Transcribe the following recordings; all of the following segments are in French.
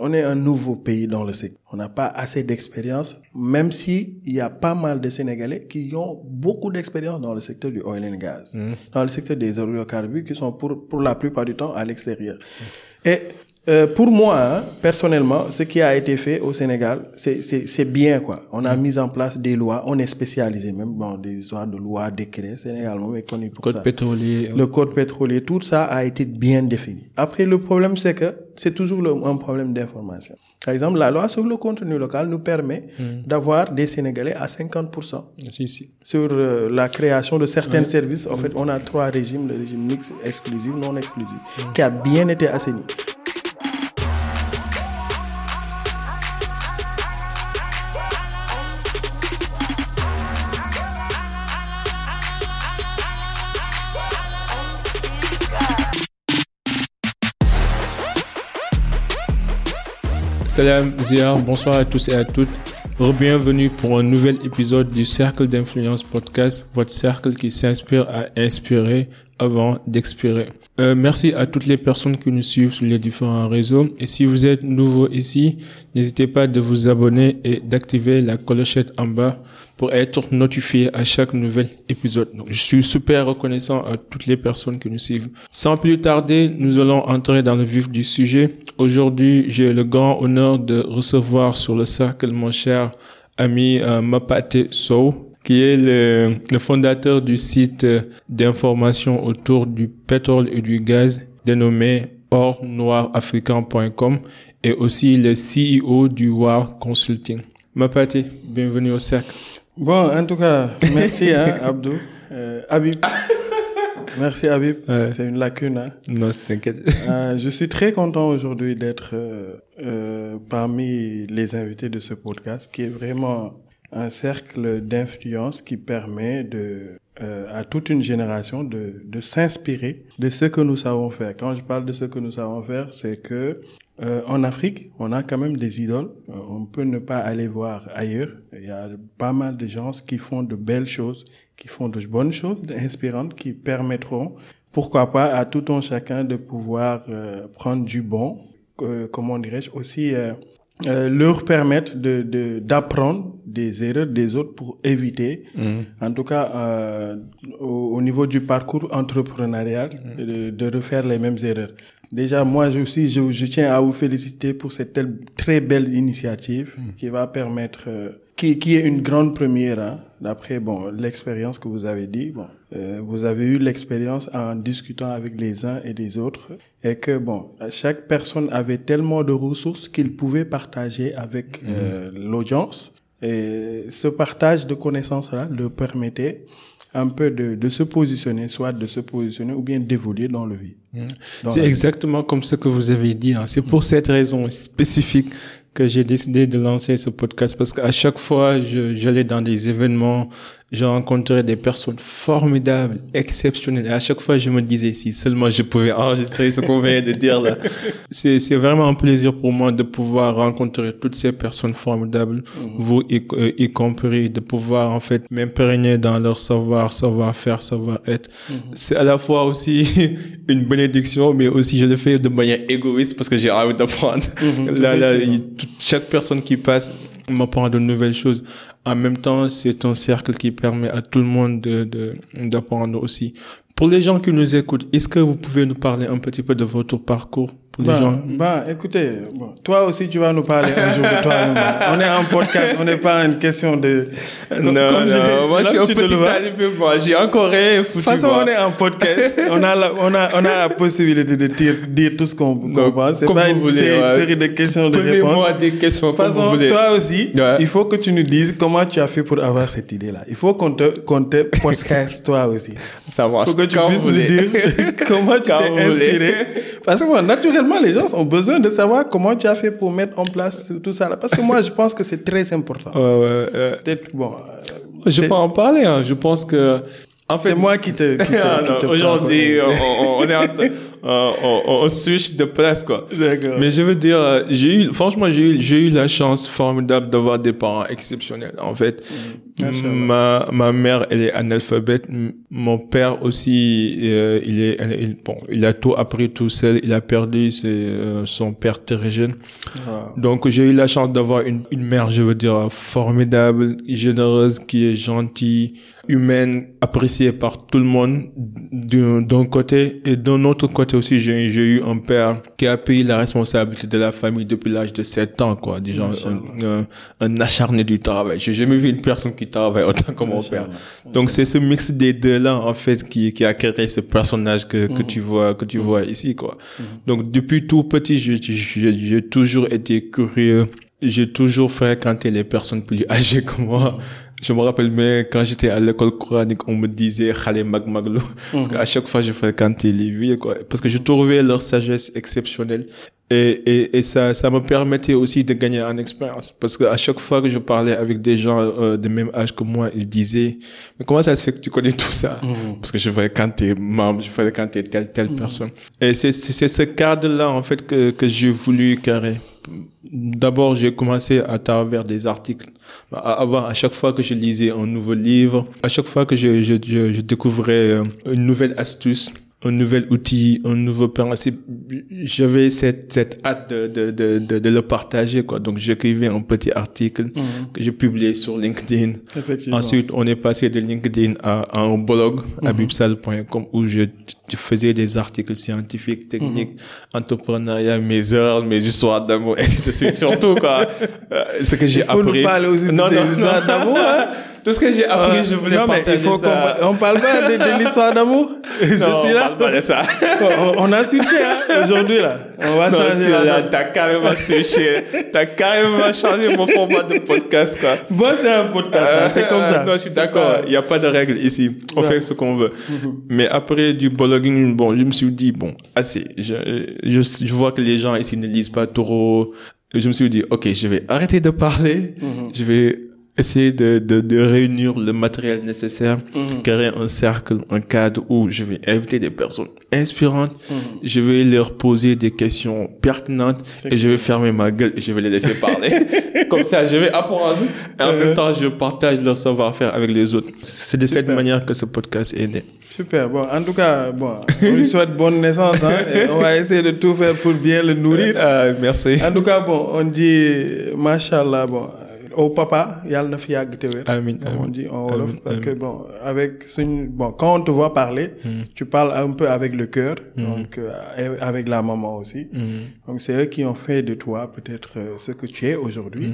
On est un nouveau pays dans le secteur. On n'a pas assez d'expérience, même si il y a pas mal de Sénégalais qui ont beaucoup d'expérience dans le secteur du oil and gas, Mmh. dans le secteur des hydrocarbures qui sont pour, pour la plupart du temps à l'extérieur. Et euh, pour moi, hein, personnellement, ce qui a été fait au Sénégal, c'est- bien quoi. On a mis en place des lois, on est spécialisé même dans des histoires de lois, décrets. Sénégal moom est connu pour Code ça. pétrolier. Le code pétrolier, tout ça a été bien défini. Après, le problème, c'est que c'est toujours le- un problème d'information. Par exemple, la loi sur le contenu local nous permet d'avoir des Sénégalais à 50% Si, si. sur euh, la création de certains services. En fait, on a trois régimes, le régime mixte, exclusif, non exclusif, qui a bien été assaini. Salam Zia, bonsoir à tous et à toutes. Bienvenue pour un nouvel épisode du Cercle d'influence podcast, votre cercle qui s'inspire à inspirer avant d'expirer. Euh, merci à toutes les personnes qui nous suivent sur les différents réseaux. Et si vous êtes nouveau ici, n'hésitez pas de vous abonner et d'activer la clochette en bas pour être notifié à chaque nouvel épisode. Donc, je suis super reconnaissant à toutes les personnes qui nous suivent. Sans plus tarder, nous allons entrer dans le vif du sujet. Aujourd'hui, j'ai le grand honneur de recevoir sur le cercle mon cher ami euh, Mapate Sow, qui est le, fondateur du site d'information autour du pétrole et du gaz dénommé ornoirafricain.com et aussi le CEO du WAR Consulting. Mapate, bienvenue au cercle. Bon, en tout cas, merci, hein, Abdou. Euh, Habib. Merci, Habib. Ouais. C'est une lacune, hein. Non, t'inquiète. Euh, je suis très content aujourd'hui d'être euh, euh, parmi les invités de ce podcast, qui est vraiment un cercle d'influence qui permet de, euh, à toute une génération de, de s'inspirer de ce que nous savons faire. Quand je parle de ce que nous savons faire, c'est que euh, en Afrique, on a quand même des idoles. Euh, on peut ne pas aller voir ailleurs. Il y a pas mal de gens qui font de belles choses, qui font de bonnes choses, inspirantes, qui permettront pourquoi pas à tout un chacun de pouvoir euh, prendre du bon, euh, comment dirais-je, aussi euh, euh, leur permettre de de- d'apprendre des erreurs des autres pour éviter, en tout cas euh, au, au niveau du parcours entrepreneurial, de, de refaire les mêmes erreurs. Déjà, moi je aussi, je, je tiens à vous féliciter pour cette telle, très belle initiative qui va permettre, euh, qui, qui est une grande première, hein, d'après bon l'expérience que vous avez dit. Bon, euh, vous avez eu l'expérience en discutant avec les uns et les autres, et que bon, chaque personne avait tellement de ressources qu'il pouvait partager avec euh, l'audience. Et ce partage de connaissances-là leur permettait un peu de, de se positionner, soit de se positionner ou bien d'évoluer dans le vie. Dans C'est vie. exactement comme ce que vous avez dit. hein. C'est pour cette raison spécifique que j'ai décidé de lancer ce podcast parce qu'à chaque fois, je- j'allais dans des événements, je rencontrais des personnes formidables, exceptionnelles. Et à chaque fois, je me disais, si seulement je pouvais enregistrer ce qu'on vient de dire là. C'est, c'est vraiment un plaisir pour moi de pouvoir rencontrer toutes ces personnes formidables, vous y, euh, y compris, de pouvoir en fait m'imprégner dans leur savoir, savoir-faire, savoir-être. C'est à la fois aussi une bénédiction, mais aussi je le fais de manière égoïste parce que j'ai envie d'apprendre. là, là, effectivement. il- chaque personne qui passe m'apprend de nouvelles choses. En même temps, c'est un cercle qui permet à tout le monde de, de, d'apprendre aussi. Pour les gens qui nous écoutent, est-ce que vous pouvez nous parler un petit peu de votre parcours pour les Bah, gens? bah, écoutez, bon, toi aussi tu vas nous parler un jour de toi. on est en podcast, on n'est pas une question de. non, comme je non, l'ai- moi je suis un petit talibé, moi. J'ai encore rien foutu. De toute façon, moi. on est en podcast. on, a la, on, a, on a la possibilité de dire, dire tout ce qu'on pense. C'est pas une voulez, sé- ouais. série de questions de réponses. Posez-moi des questions De toute vous façon, toi aussi, Ouais. il faut que tu nous dises comment tu as fait pour avoir cette idée-là. Il faut qu'on te, qu'on te podcast toi aussi. Ça marche. Que tu Quand puisses nous dire comment tu t'es inspiré. Parce que bon, naturellement, les gens ont besoin de savoir comment tu as fait pour mettre en place tout ça. Là. Parce que moi, je pense que c'est très important. Ouais, ouais. Peut-être, bon, euh, Je peux en parler. Hein. Je pense que, en fait, c'est moi qui te, Ah, te Aujourd'hui, on- on est en, on, on, switch de place, quoi. Mais je veux dire, euh, j'ai eu, franchement, j'ai eu, j'ai eu la chance formidable d'avoir des parents exceptionnels. En fait, Mm. ma, ma mère, elle est analphabète. Mon père aussi, euh, il est, il, bon, il a tout appris tout seul. Il a perdu ses, euh, son père très jeune. Wow. Donc j'ai eu la chance d'avoir une, une mère, je veux dire, formidable, généreuse, qui est gentille, humaine, appréciée par tout le monde d'un côté. Et d'un autre côté aussi, j'ai eu un père qui a pris la responsabilité de la famille depuis l'âge de 7 ans, quoi. Disons, un, un, un acharné du travail. J'ai jamais vu une personne qui travaille autant que mon père. Donc c'est ce mix des deux-là, en fait, qui, qui a créé ce personnage que, que tu vois, que tu vois ici, quoi. Donc depuis tout petit, j'ai toujours été curieux. J'ai toujours fréquenté les personnes plus âgées que moi. Je me rappelle, mais quand j'étais à l'école coranique, on me disait Khale Mag Maglo. Parce qu'à chaque fois, je fréquentais les vieux, quoi. Parce que je trouvais leur sagesse exceptionnelle. Et, et, et ça, ça me permettait aussi de gagner en expérience. Parce que à chaque fois que je parlais avec des gens euh, de même âge que moi, ils disaient, mais comment ça se fait que tu connais tout ça? Parce que je fréquentais membre, je fréquentais telle, telle personne. Et c'est, c'est, c'est ce cadre-là, en fait, que, que j'ai voulu carrer. D'abord, j'ai commencé à travers des articles. Avant, à chaque fois que je lisais un nouveau livre, à chaque fois que je, je, je, je découvrais euh, une nouvelle astuce, un nouvel outil, un nouveau principe, j'avais cette, cette hâte de, de, de, de, de le partager, quoi. Donc, j'écrivais un petit article que je publiais sur LinkedIn. Ensuite, on est passé de LinkedIn à, à un blog, abibsal.com, où je, je faisais des articles scientifiques, techniques, entrepreneuriat, mes heures, mes histoires d'amour, et ainsi de suite. Surtout, quoi, euh, ce que j'ai Il faut appris. nous parler aussi non, non, histoires d'amour, hein. Tout ce que j'ai appris, je voulais non, mais partager il faut ça. qu'on on parle pas de, de l'histoire d'amour. Je suis on là. parle pas de ça. on, on a switché hein, aujourd'hui là. On va Non, changer tu t'as carrément switché. T'as carrément changé mon format de podcast, quoi. Bon, c'est un podcast, hein, c'est comme ça. Euh, Non, je suis d'accord. Il n'y a pas de règle ici. On Ouais. fait ce qu'on veut. Mais après du blogging, bon, je me suis dit, bon, assez. Je, je, je vois que les gens ici ne lisent pas trop. Je me suis dit, ok, je vais arrêter de parler. Je vais essayer de, de, de réunir le matériel nécessaire, créer un cercle, un cadre où je vais inviter des personnes inspirantes. Je vais leur poser des questions pertinentes et je vais fermer ma gueule et je vais les laisser parler. Comme ça, je vais apprendre et en même temps, je partage leur savoir-faire avec les autres. C'est de cette manière que ce podcast est né. Super. Bon, en tout cas, bon, on lui souhaite bonne naissance. Hein, et on va essayer de tout faire pour bien le nourrir. Ah, merci. En tout cas, bon, on dit, machallah, bon, au papa, yal na fi yàgg te wér. On dit en Wolof. Parce que bon, avec bon, quand on te voit parler, tu parles un peu avec le cœur, donc, euh, avec la maman aussi. Donc, c'est eux qui ont fait de toi peut-être euh, ce que tu es aujourd'hui.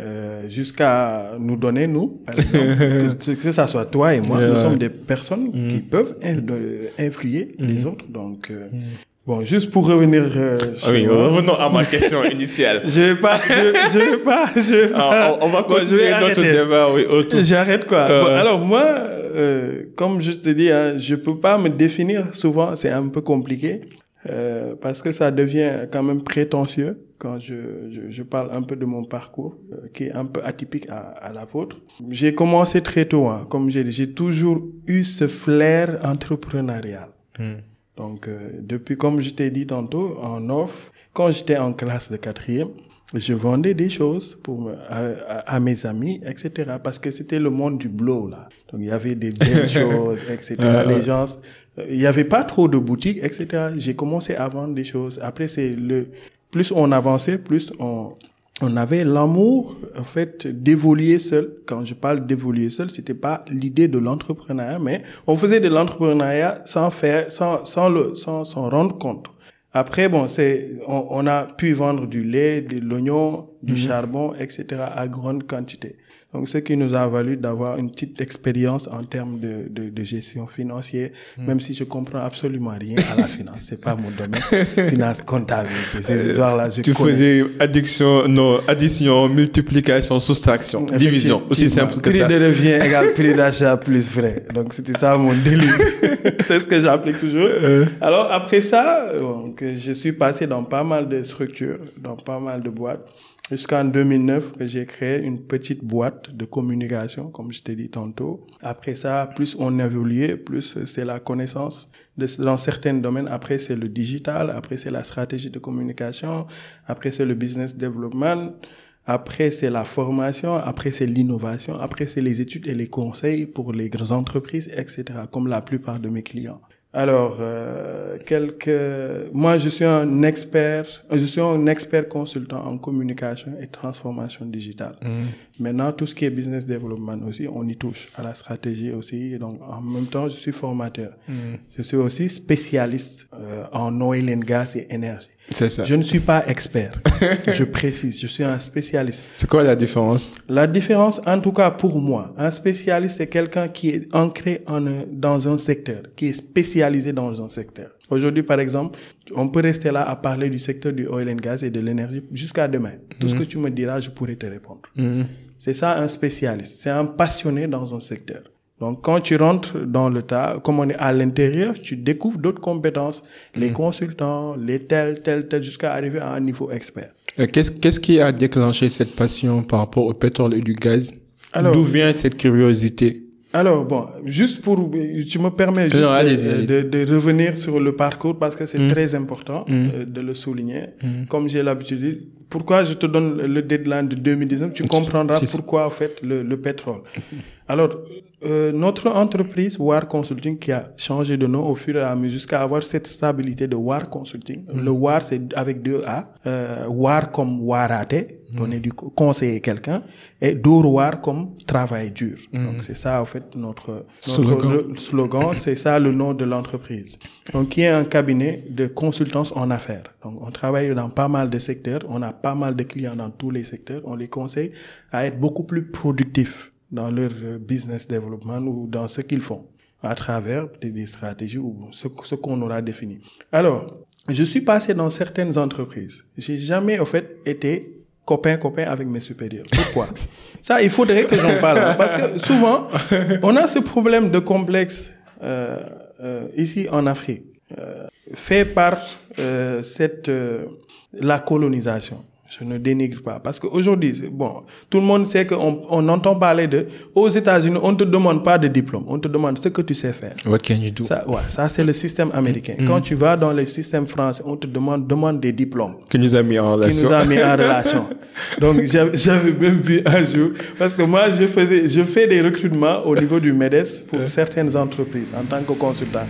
Euh, jusqu'à nous donner, nous, par exemple, que, que ça soit toi et moi, nous sommes des personnes qui peuvent influer les autres. Donc, euh, bon, juste pour revenir euh, Ah oui, revenons à ma question initiale. je vais pas, je, je vais pas, je vais pas. Alors, on, on va Bon, continuer vais notre arrêter. débat, oui, autour. J'arrête quoi. Euh, Bon, alors moi, euh, comme je te dis, hein, je peux pas me définir souvent, c'est un peu compliqué euh, parce que ça devient quand même prétentieux quand je, je, je parle un peu de mon parcours euh, qui est un peu atypique à, à la vôtre. J'ai commencé très tôt, hein, comme j'ai dit, j'ai toujours eu ce flair entrepreneurial. Donc, euh, depuis, comme je t'ai dit tantôt, en off, quand j'étais en classe de quatrième, je vendais des choses pour à, à- à mes amis, etc. Parce que c'était le monde du blow, là. Donc, il y avait des belles choses, etc. Les gens, euh, il y avait pas trop de boutiques, etc. J'ai commencé à vendre des choses. Après, c'est le, plus on avançait, plus on, on avait l'amour, en fait, d'évoluer seul. Quand je parle d'évoluer seul, c'était pas l'idée de l'entrepreneuriat, mais on faisait de l'entrepreneuriat sans faire, sans, sans le, sans s'en rendre compte. Après, bon, c'est, on, on a pu vendre du lait, de l'oignon, du charbon, etc. à grande quantité. Donc, ce qui nous a valu d'avoir une petite expérience en termes de, de, de gestion financière, même si je comprends absolument rien à la finance. C'est pas mon domaine. finance, comptabilité, ces histoires-là, je Tu connais. faisais addiction, non, addition, multiplication, soustraction, division. Aussi simple que prix ça. de revient égale prix d'achat plus frais. Donc c'était ça mon délire. c'est ce que j'applique toujours. Euh. Alors après ça, donc, je suis passé dans pas mal de structures, dans pas mal de boîtes. Jusqu'en 2009 que j'ai créé une petite boîte de communication, comme je t'ai dit tantôt. Après ça, plus on évolue, plus c'est la connaissance dans certains domaines. Après, c'est le digital. Après, c'est la stratégie de communication. Après, c'est le business development. Après, c'est la formation. Après, c'est l'innovation. Après, c'est les études et les conseils pour les grandes entreprises, etc., comme la plupart de mes clients. Alors, euh, quelques... moi, je suis un expert, je suis un expert consultant en communication et transformation digitale. Mm. Maintenant, tout ce qui est business development aussi, on y touche à la stratégie aussi. Et donc, en même temps, je suis formateur. Mm. Je suis aussi spécialiste euh, en oil and gas et énergie. C'est ça. Je ne suis pas expert. je précise, je suis un spécialiste. C'est quoi la différence? La différence, en tout cas pour moi, un spécialiste, c'est quelqu'un qui est ancré en dans un secteur, qui est spécialisé dans un secteur. Aujourd'hui, par exemple, on peut rester là à parler du secteur du oil and gas et de l'énergie jusqu'à demain. Tout ce que tu me diras, je pourrai te répondre. Mm. C'est ça un spécialiste. C'est un passionné dans un secteur. Donc, quand tu rentres dans le tas, comme on est à l'intérieur, tu découvres d'autres compétences, les consultants, les tels, tels, tels, jusqu'à arriver à un niveau expert. Euh, Qu'est-ce qui a déclenché cette passion par rapport au pétrole et du gaz? D'où vient cette curiosité? Alors bon, juste pour, tu me permets juste Non, de- revenir sur le parcours parce que c'est Mm. très important Mm. euh, de le souligner. Comme j'ai l'habitude, de dire, pourquoi je te donne le deadline de 2019, tu comprendras pourquoi en fait le, le pétrole. Alors, euh, notre entreprise War Consulting qui a changé de nom au fur et à mesure jusqu'à avoir cette stabilité de War Consulting. Le War c'est avec deux A. Euh, War comme Warate, donner du co- conseiller quelqu'un, et Dor War comme travail dur. Donc c'est ça en fait notre, notre slogan, c'est ça le nom de l'entreprise. Donc qui est un cabinet de consultance en affaires. Donc on travaille dans pas mal de secteurs, on a pas mal de clients dans tous les secteurs, on les conseille à être beaucoup plus productifs dans leur euh, business development ou dans ce qu'ils font à travers des, stratégies ou ce, ce qu'on aura défini. Alors, je suis passé dans certaines entreprises. J'ai jamais, en fait, été copain copain avec mes supérieurs. Pourquoi? Ça, il faudrait que j'en parle hein, parce que souvent, on a ce problème de complexe euh, euh, ici en Afrique, euh, fait par euh, cette euh, la colonisation. Je ne dénigre pas. Parce qu'aujourd'hui, bon, tout le monde sait qu'on on entend parler de, aux États-Unis, on ne te demande pas de diplôme, on te demande ce que tu sais faire. What can you do? Ça, ouais, ça c'est le système américain. Quand tu vas dans le système français, on te demande, demande des diplômes Qui nous a mis en qui relation nous a mis en relation. Donc j'avais même vu un jour parce que moi je faisais je fais des recrutements au niveau du MEDES pour certaines entreprises en tant que consultant.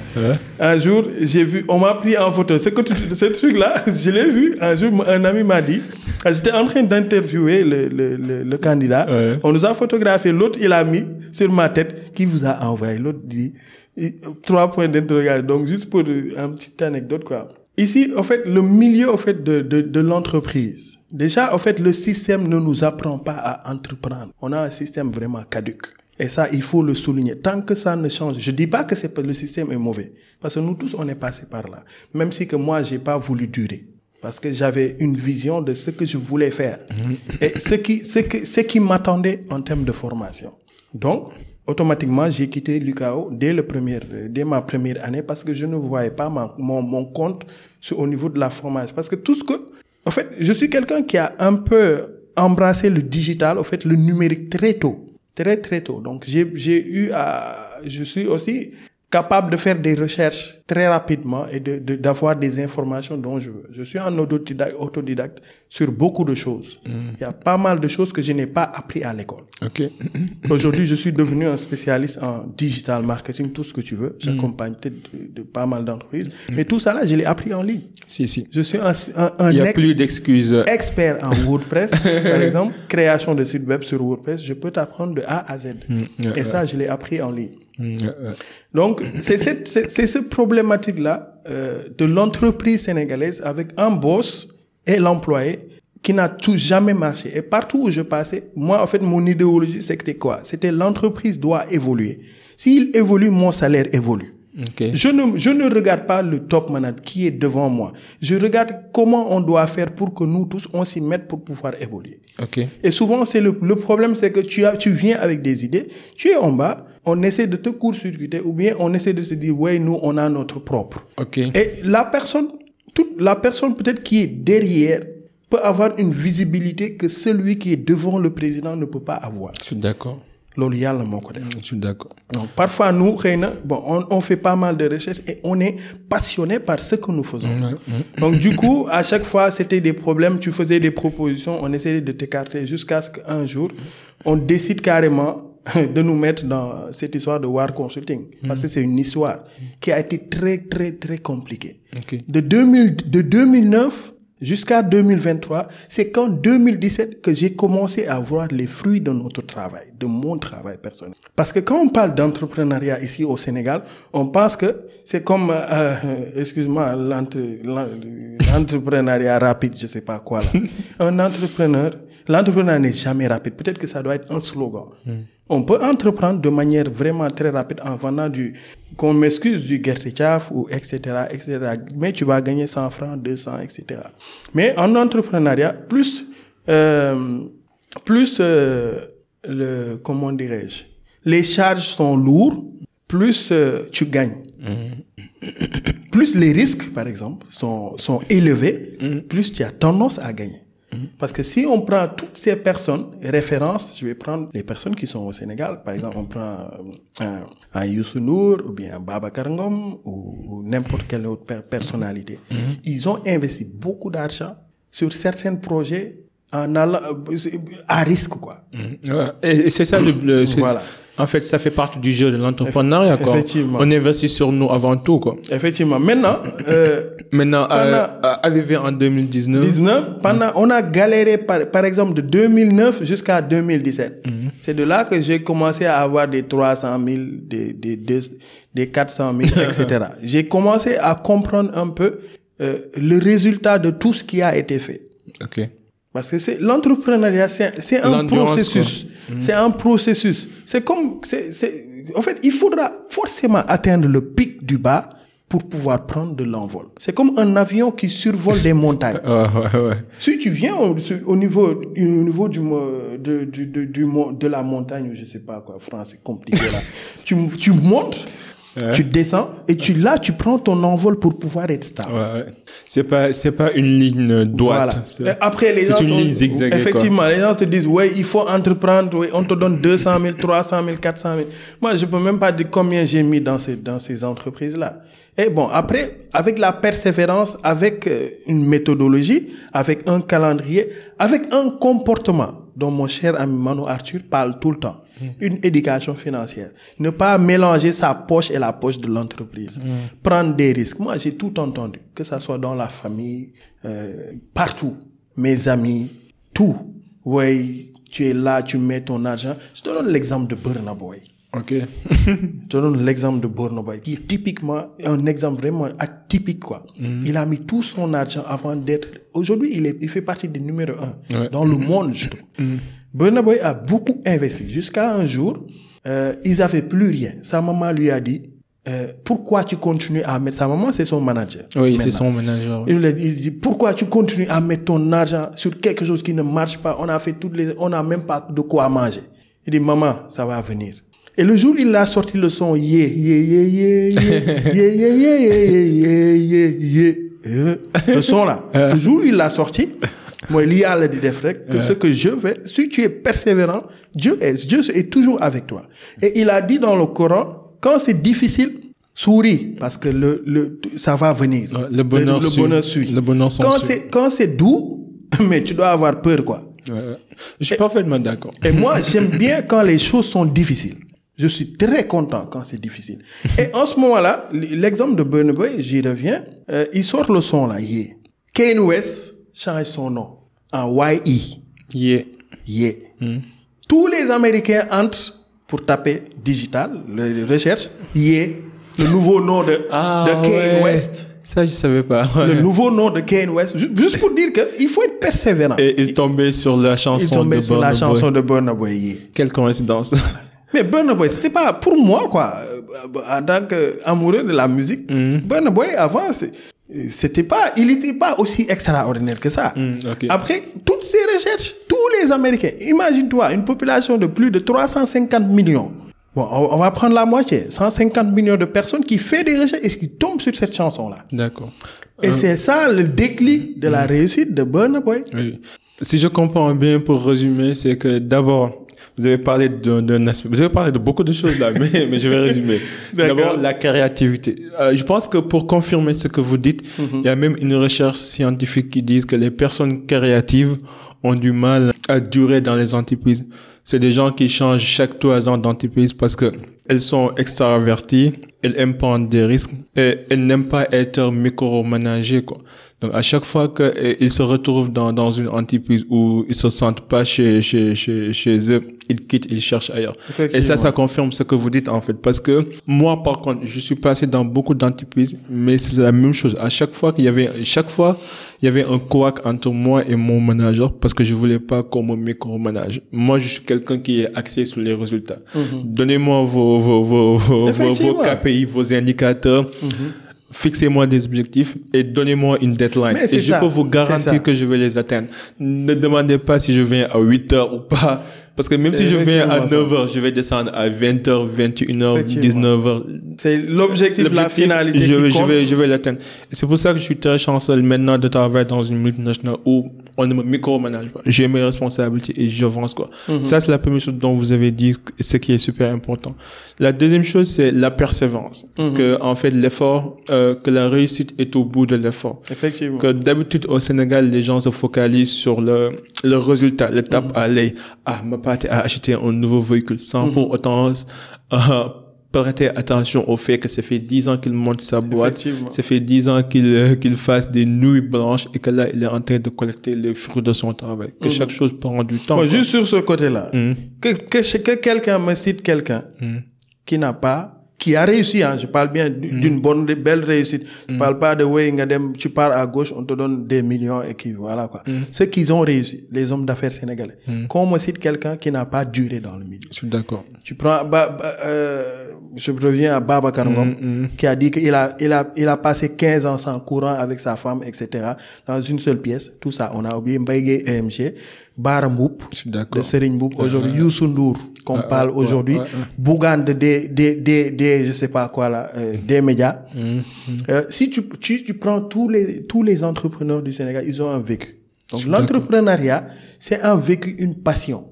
Un jour, j'ai vu on m'a pris en photo. Ce que tu- ce truc là, je l'ai vu un jour un ami m'a dit j'étais en train d'interviewer le, le, le, le candidat. Ouais. On nous a photographié, l'autre il a mis sur ma tête qui vous a envoyé. L'autre dit trois points d'interrogation. Donc juste pour euh, une petite anecdote quoi. Ici, en fait, le milieu, en fait, de, de, de l'entreprise. Déjà, en fait, le système ne nous apprend pas à entreprendre. On a un système vraiment caduque. Et ça, il faut le souligner. Tant que ça ne change, je dis pas que c'est le système est mauvais. Parce que nous tous, on est passé par là. Même si que moi, j'ai pas voulu durer. Parce que j'avais une vision de ce que je voulais faire. Et ce qui, ce qui, ce qui m'attendait en termes de formation. Donc, automatiquement, j'ai quitté l'UKO dès le premier, dès ma première année parce que je ne voyais pas ma- mon, mon compte au niveau de la formation. Parce que tout ce que, en fait, je suis quelqu'un qui a un peu embrassé le digital, en fait, le numérique très tôt. Très, très tôt. Donc, j'ai, j'ai eu à, je suis aussi capable de faire des recherches très rapidement et de, de- d'avoir des informations dont je veux. Je suis un autodidacte, autodidacte sur beaucoup de choses. Il y a pas mal de choses que je n'ai pas appris à l'école. Ok. Aujourd'hui, je suis devenu un spécialiste en digital marketing, tout ce que tu veux. J'accompagne peut-être de, de pas mal d'entreprises. Mais tout ça là, je l'ai appris en ligne. Si, si. Je suis un, un, un Il n'y a ex- plus d'excuses. expert en WordPress, par exemple, création de sites web sur WordPress. Je peux t'apprendre de A à Z. ouais, Et ça, je l'ai appris en ligne. Mm, ouais, ouais. Donc, c'est cette, c'est, c'est ce problématique-là euh, de l'entreprise sénégalaise avec un boss et l'employé qui n'a tout jamais marché. Et partout où je passais, moi, en fait, mon idéologie, c'était quoi? C'était l'entreprise doit évoluer. S'il évolue, mon salaire évolue. Ok. Je ne, je ne regarde pas le top manager qui est devant moi. Je regarde comment on doit faire pour que nous tous, on s'y mette pour pouvoir évoluer. Ok. Et souvent, c'est le, le problème, c'est que tu as, tu viens avec des idées, tu es en bas, on essaie de te court-circuiter ou bien on essaie de se dire, ouais, nous, on a notre propre. Ok. Et la personne, toute la personne peut-être qui est derrière peut avoir une visibilité que celui qui est devant le président ne peut pas avoir. Je suis d'accord. loolu yàlla moo ko def. Je suis d'accord. Donc, parfois, nous, xëy na, bon, on, on fait pas mal de recherches et on est passionné par ce que nous faisons. Donc, du coup, à chaque fois, c'était des problèmes, tu faisais des propositions, on essayait de t'écarter jusqu'à ce qu'un jour, on décide carrément de nous mettre dans cette histoire de War Consulting. Parce que c'est une histoire qui a été très, très, très compliquée. Ok. De, 2000, de 2009 jusqu'à 2023, c'est qu'en 2017 que j'ai commencé à voir les fruits de notre travail, de mon travail personnel. Parce que quand on parle d'entrepreneuriat ici au Sénégal, on pense que c'est comme, euh, excuse-moi, l'entre- l'en- l'entrepreneuriat rapide, je sais pas quoi là. un entrepreneur, l'entrepreneur n'est jamais rapide. Peut-être que ça doit être un slogan. On peut entreprendre de manière vraiment très rapide en vendant du, qu'on m'excuse, du gertichaf ou etc., etc. Mais tu vas gagner 100 francs, 200, etc. Mais en entrepreneuriat, plus, euh, plus, euh, le, comment dirais-je, les charges sont lourdes, plus euh, tu gagnes. Plus les risques, par exemple, sont, sont élevés, plus tu as tendance à gagner. Parce que si on prend toutes ces personnes, références, je vais prendre les personnes qui sont au Sénégal, par exemple, on prend euh, un, un Youssou N'Dour, ou bien un Baba Karangom, ou, ou n'importe quelle autre per- personnalité. Ils ont investi beaucoup d'argent sur certains projets en allant, euh, à risque, quoi. Ouais. Et, et c'est ça le, le- c'est- Voilà. En fait, ça fait partie du jeu de l'entrepreneuriat. quoi. Effectivement. On investit sur nous avant tout. Quoi. Effectivement. Maintenant, euh, Maintenant, euh, arrivé en 2019, 19, pendant, on a galéré par, par exemple de 2009 jusqu'à 2017. C'est de là que j'ai commencé à avoir des 300 000, des, des, des, des 400 000, etc. j'ai commencé à comprendre un peu euh, le résultat de tout ce qui a été fait. ok. Parce que c'est l'entrepreneuriat, c'est un processus. C'est un processus. C'est comme, c'est, en fait, il faudra forcément atteindre le pic du bas pour pouvoir prendre de l'envol. C'est comme un avion qui survole des montagnes. Ouais, ouais. Si tu viens au, niveau, au niveau du, de, du, de, du, de la montagne, je sais pas quoi, France, c'est compliqué là. tu, tu montes, tu descends, et tu, là, tu prends ton envol pour pouvoir être stable. Ouais, ouais. C'est pas, c'est pas une ligne droite. Voilà. Après, les gens une sont- ligne zigzagée. Effectivement, les gens te disent, ouais, il faut entreprendre, ouais, on te donne 200 000, 300 000, 400 000. Moi, je peux même pas dire combien j'ai mis dans ces, dans ces entreprises-là. Et bon, après, avec la persévérance, avec euh, une méthodologie, avec un calendrier, avec un comportement dont mon cher ami Mano Arthur parle tout le temps. Une éducation financière. Ne pas mélanger sa poche et la poche de l'entreprise. Prendre des risques. Moi, j'ai tout entendu. Que ça soit dans la famille, euh, partout. Mes amis, tout. Ouais, tu es là, tu mets ton argent. Je te donne l'exemple de Burna Boy. Ok. Je te donne l'exemple de Burna Boy, qui est typiquement un exemple vraiment atypique, quoi. Il a mis tout son argent avant d'être, aujourd'hui, il est, il fait partie des numéro un Ouais. dans le monde, justement. Burna Boy a beaucoup investi jusqu'à un jour, euh, ils avaient plus rien. Sa maman lui a dit, euh, pourquoi tu continues à mettre, sa maman, c'est son manager. Oui, c'est son manager. Il, lui a- il dit, pourquoi tu continues à mettre ton argent sur quelque chose qui ne marche pas? On a fait toutes les, on n'a même pas de quoi manger. Il dit, maman, ça va venir. Et le jour où il a sorti le son, yeah, yeah, yeah, yeah, yeah, yeah, yeah, yeah, yeah, yeah, yeah, yeah, euh, le son là. Le jour où il l'a sorti, moi, il y a le dit des frères, que ce que je vais, si tu es persévérant, Dieu est, Dieu est toujours avec toi. Et il a dit dans le Coran, quand c'est difficile, souris, parce que le, le, ça va venir. Le bonheur le, suit. bonheur suit. Le bonheur quand c'est, quand c'est doux, mais tu dois avoir peur, quoi. Ouais, ouais. Je suis parfaitement d'accord. Et moi, j'aime bien quand les choses sont difficiles. Je suis très content quand c'est difficile. Et en ce moment-là, l'exemple de Burna Boy, j'y reviens, euh, il sort le son là, yeah. Kanye West change son nom en YE. Yeah. Yeah. Tous les Américains entrent pour taper digital, le, recherche, yeah, le nouveau nom de, de Ah, ouais. West. Ça, je savais pas. Le nouveau nom de Kanye West. Ju- Juste pour dire qu'il faut être persévérant. Et il tombait sur la il chanson tombait de sur la chanson de Burna Boy, yeah. Quelle coïncidence. Mais Burna Boy, c'était pas pour moi, quoi. Euh, En tant qu'amoureux de la musique, Burna Boy, avant, c'est- c'était pas, il était pas aussi extraordinaire que ça. ok. Après, toutes ces recherches, tous les Américains, imagine-toi, une population de plus de 350 millions. Bon, on, on va prendre la moitié, 150 millions de personnes qui fait des recherches et qui tombent sur cette chanson-là. D'accord. Et c'est ça le déclic de la réussite de Burna Boy. Oui. Si je comprends bien, pour résumer, c'est que d'abord, vous avez parlé d'un aspect, vous avez parlé de beaucoup de choses là, mais, mais je vais résumer. D'abord, la créativité. Euh, je pense que pour confirmer ce que vous dites, il y a même une recherche scientifique qui dit que les personnes créatives ont du mal à durer dans les entreprises. C'est des gens qui changent chaque trois ans d'entreprise parce que elles sont extraverties, elles aiment prendre des risques et elles n'aiment pas être micromanagées, quoi. Donc à chaque fois qu'ils se retrouvent dans, dans une entreprise où ils se sentent pas chez, chez, chez, chez eux, ils quittent, ils cherchent ailleurs. Et ça, ça confirme ce que vous dites en fait. Parce que moi, par contre, je suis passé dans beaucoup d'entreprises, mais c'est la même chose. À chaque fois qu'il y avait, chaque fois, il y avait un couac entre moi et mon manager parce que je voulais pas qu'on me micromanage. Moi, je suis quelqu'un qui est axé sur les résultats. Donnez-moi vos, vos, vos, vos, vos, vos KPI, vos indicateurs fixez-moi des objectifs et donnez-moi une deadline. Et je peux vous garantir que je vais les atteindre. Ne demandez pas si je viens à 8 heures ou pas. Parce que même si je viens à 9 heures, je vais descendre à 20 heures, 21 heures, 19 heures. C'est l'objectif, la finalité je, qui je vais, je vais l'atteindre. C'est pour ça que je suis très chanceux maintenant de travailler dans une multinationale où on ne me micromanage pas. J'ai mes responsabilités et j'avance, quoi. Ça, c'est la première chose dont vous avez dit, ce qui est super important. La deuxième chose, c'est la persévérance. Que, en fait, l'effort, euh, que la réussite est au bout de l'effort. Effectivement. Que d'habitude, au Sénégal, les gens se focalisent sur le, le résultat, l'étape à l'œil. Ah, ma pâte a acheté un nouveau véhicule sans pour autant, euh, prêter attention au fait que ça fait 10 ans qu'il monte sa boîte, ça fait 10 ans qu'il euh, qu'il fasse des nuits blanches et que là, il est en train de collecter les fruits de son travail. Que chaque chose prend du temps. Bon, juste sur ce côté-là, Mhm. que, que, que quelqu'un me cite quelqu'un Mhm. qui n'a pas, qui a réussi, hein, je parle bien Mm. d'une bonne, de belle réussite. Je parle pas de ouais, tu pars à gauche, on te donne des millions et qui, voilà quoi. Mm. Ceux qui ont réussi, les hommes d'affaires sénégalais. Qu'on me cite quelqu'un qui n'a pas duré dans le milieu. Je suis d'accord. Tu prends, bah, bah, euh, je reviens à Baba Karangom, Mm, qui a dit qu'il a, il a, il a passé 15 ans sans courant avec sa femme, etc., dans une seule pièce. Tout ça, on a oublié Mbaye EMG, Bara Mboup, Je suis de. Serigne aujourd'hui Youssou Ndour, qu'on parle aujourd'hui. Bougane de des, des, des, des, je sais pas quoi là, euh, des médias. Mhm. Euh, si tu, tu, tu prends tous les, tous les entrepreneurs du Sénégal, ils ont un vécu. Donc l'entrepreneuriat, c'est un vécu, une passion,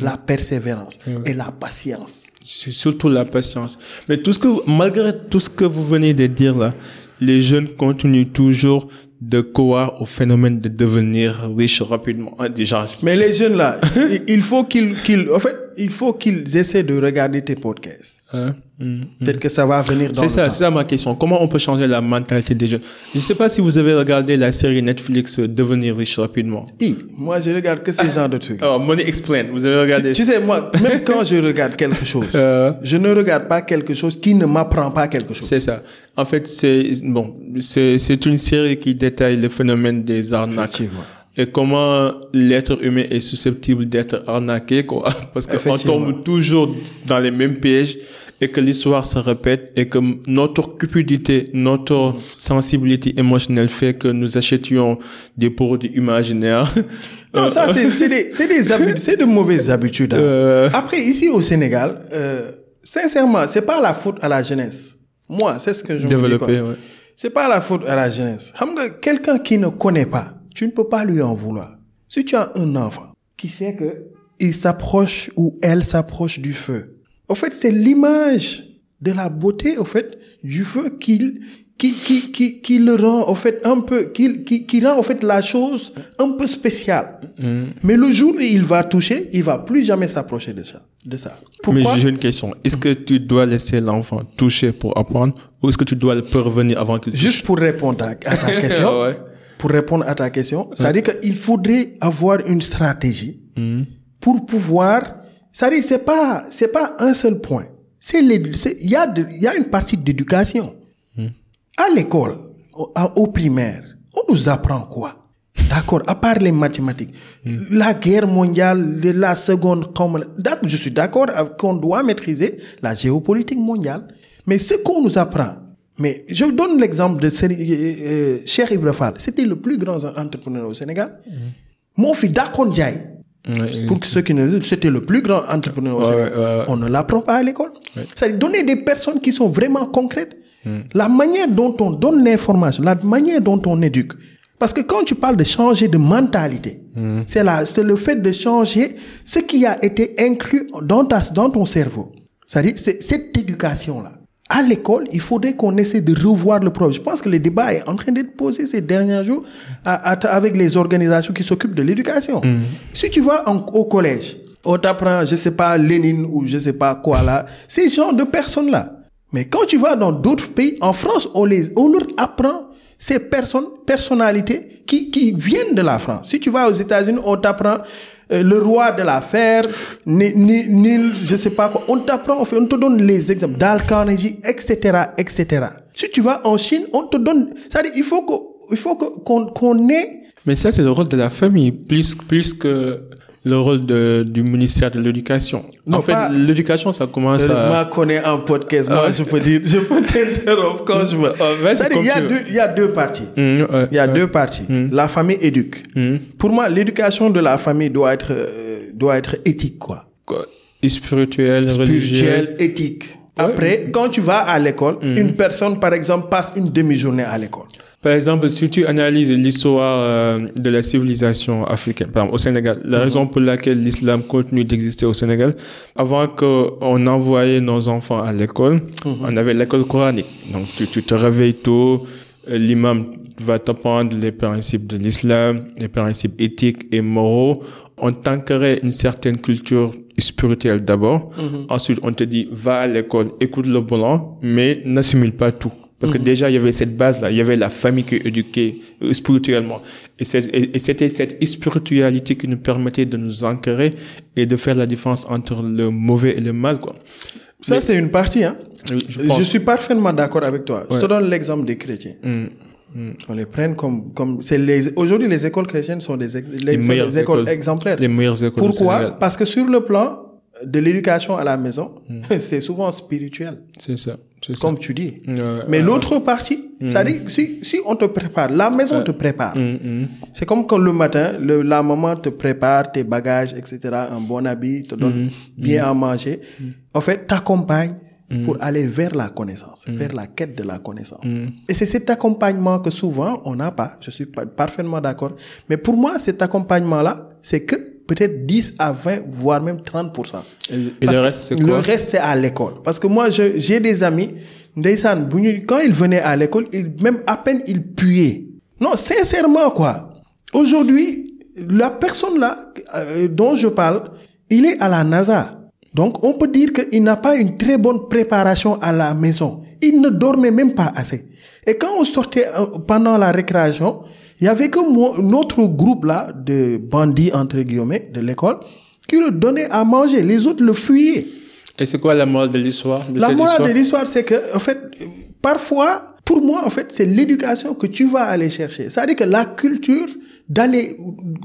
la persévérance et la patience. C'est surtout la patience. Mais tout ce que, malgré tout ce que vous venez de dire là, les jeunes continuent toujours de croire au phénomène de devenir riche rapidement. Ah, Déjà, Mais les jeunes là, il- il faut qu'ils, qu'ils, en fait, il faut qu'ils essaient de regarder tes podcasts. Hein? Mm. Peut-être que ça va venir dans C'est ça, c'est ça ma question. Comment on peut changer la mentalité des jeunes? Je ne sais pas si vous avez regardé la série Netflix euh, Devenir riche rapidement. Hi, moi, je regarde que ces genres de trucs. Oh, Money Explain, vous avez regardé Tu sais, moi, même quand je regarde quelque chose, Euh. je ne regarde pas quelque chose qui ne m'apprend pas quelque chose. C'est ça. En fait, c'est bon, c'est c'est une série qui détaille le phénomène des arnaques. Et comment l'être humain est susceptible d'être arnaqué, quoi. Parce qu'on tombe toujours dans les mêmes pièges et que l'histoire se répète et que notre cupidité, notre sensibilité émotionnelle fait que nous achetions des produits imaginaires. Non, ça, c'est des, c'est des habitudes, c'est de mauvaises habitudes. hein. Euh. Après, ici au Sénégal, euh, sincèrement, c'est pas la faute à la jeunesse. Moi, c'est ce que je me dis. Développer, ouais. C'est pas la faute à la jeunesse. Quelqu'un qui ne connaît pas, tu ne peux pas lui en vouloir. Si tu as un enfant qui sait que il s'approche ou elle s'approche du feu, au fait, c'est l'image de la beauté, au fait, du feu qu'il qui, qui, qui, qui le rend, au fait, un peu, qui, qui, qui rend, au fait, la chose un peu spéciale. Mais le jour où il va toucher, il va plus jamais s'approcher de ça. De ça. Pourquoi? Mais j'ai une question. Est-ce que tu dois laisser l'enfant toucher pour apprendre ou est-ce que tu dois le prévenir avant qu'il touche? Juste pour répondre à, à ta question, Ouais. Pour répondre à ta question, c'est-à-dire qu'il faudrait avoir une stratégie Hmm. pour pouvoir, c'est-à-dire c'est pas, c'est pas un seul point. C'est il y a de- il y a une partie d'éducation. À l'école, au, au primaire, on nous apprend quoi? D'accord, à part les mathématiques, la guerre mondiale, le- la seconde, comme, d'accord, je suis d'accord qu'on doit maîtriser la géopolitique mondiale, mais ce qu'on nous apprend, mais je donne l'exemple de Seri- euh, euh, Cheikh Fall, c'était le plus grand entrepreneur au Sénégal. Mon fils Dakon pour ceux qui ne c'était le plus grand entrepreneur au Sénégal. ouais, ouais. On ne l'apprend pas à l'école. C'est-à-dire donner des personnes qui sont vraiment concrètes. La manière dont on donne l'information, la manière dont on éduque. Parce que quand tu parles de changer de mentalité, c'est là, c'est le fait de changer ce qui a été inclus dans ta, dans ton cerveau. C'est-à-dire, c'est cette éducation-là. À l'école, il faudrait qu'on essaie de revoir le problème. Je pense que le débat est en train d'être posé ces derniers jours à- à- avec les organisations qui s'occupent de l'éducation. Si tu vas en- au collège, on t'apprend, je sais pas, Lénine ou je sais pas quoi là, ces genre de personnes-là. Mais quand tu vas dans d'autres pays, en France, on les, on leur apprend ces personnes, personnalités qui, qui viennent de la France. Si tu vas aux États-Unis, on t'apprend le roi de la fer, ni, ni, Nil, je sais pas quoi. On t'apprend, on, te donne les exemples, Dal Carnegie, etc., etc. Si tu vas en Chine, on te donne, c'est-à-dire, il faut que, il faut qu'on, qu'on ait Mais ça, c'est le rôle de la famille, plus, plus que le rôle de, du ministère de l'Éducation. En fait, l'éducation, ça commence à... Qu'on est en podcast. Moi, Ah. je peux dire, je peux t'interrompre quand je veux. Ah, il y a deux, il y a deux parties. Mmh, ouais, Il y a ouais. deux parties. La famille éduque. Mmh. Pour moi, l'éducation de la famille doit être, euh, doit être éthique, quoi. Quoi? Spirituelle, religieuse? Spirituelle, éthique. Après, quand tu vas à l'école, une personne, par exemple, passe une demi-journée à l'école. Par exemple, si tu analyses l'histoire euh, de la civilisation africaine, par exemple, au Sénégal, la raison pour laquelle l'islam continue d'exister au Sénégal, avant qu'on envoyait nos enfants à l'école, on avait l'école coranique. Donc, tu, tu te réveilles tôt, euh, l'imam va t'apprendre les principes de l'islam, les principes éthiques et moraux. On t'ancrait une certaine culture spirituelle d'abord. Ensuite, on te dit, va à l'école, écoute le blanc, mais n'assimile pas tout. Parce que déjà, il y avait cette base-là. Il y avait la famille qui éduquait euh, spirituellement. Et c'était cette spiritualité qui nous permettait de nous ancrer et de faire la différence entre le mauvais et le mal, quoi. Ça, c'est une partie, hein. Je Je, suis parfaitement d'accord avec toi. Je Ouais. te donne l'exemple des chrétiens. On les prenne comme, comme, c'est les, aujourd'hui, les écoles chrétiennes sont des, ex- les, sont des écoles, écoles. exemplaires. Les meilleures écoles Pourquoi? Parce que sur le plan de l'éducation à la maison, Hmm. c'est souvent spirituel, C'est ça. Ça. comme tu dis. Mais l'autre partie, c'est-à-dire, si, si on te prépare, la maison te prépare. Mm, mm. C'est comme quand le matin, le, la maman te prépare tes bagages, etc., un bon habit, te donne bien à manger. En fait, t'accompagne pour aller vers la connaissance, vers la quête de la connaissance. Et c'est cet accompagnement que souvent on n'a pas. Je suis parfaitement d'accord. Mais pour moi, cet accompagnement-là, c'est que peut-être 10 à 20, voire même 30%. Et, le reste, c'est le quoi? reste, c'est à l'école. Parce que moi, j'ai des amis, ñu- quand ils venaient à l'école, même à peine ils puaient. Non, sincèrement, quoi. Aujourd'hui, la personne là, euh, dont je parle, il est à la NASA. Donc, on peut dire qu'il n'a pas une très bonne préparation à la maison. Il ne dormait même pas assez. Et quand on sortait euh, pendant la récréation, il y avait que moi, notre groupe là, de bandits, entre guillemets, de l'école, qui le donnait à manger. Les autres le fuyaient. Et c'est quoi la morale de l'histoire? La morale de l'histoire, c'est que, en fait, parfois, pour moi, en fait, c'est l'éducation que tu vas aller chercher. C'est-à-dire que la culture d'aller,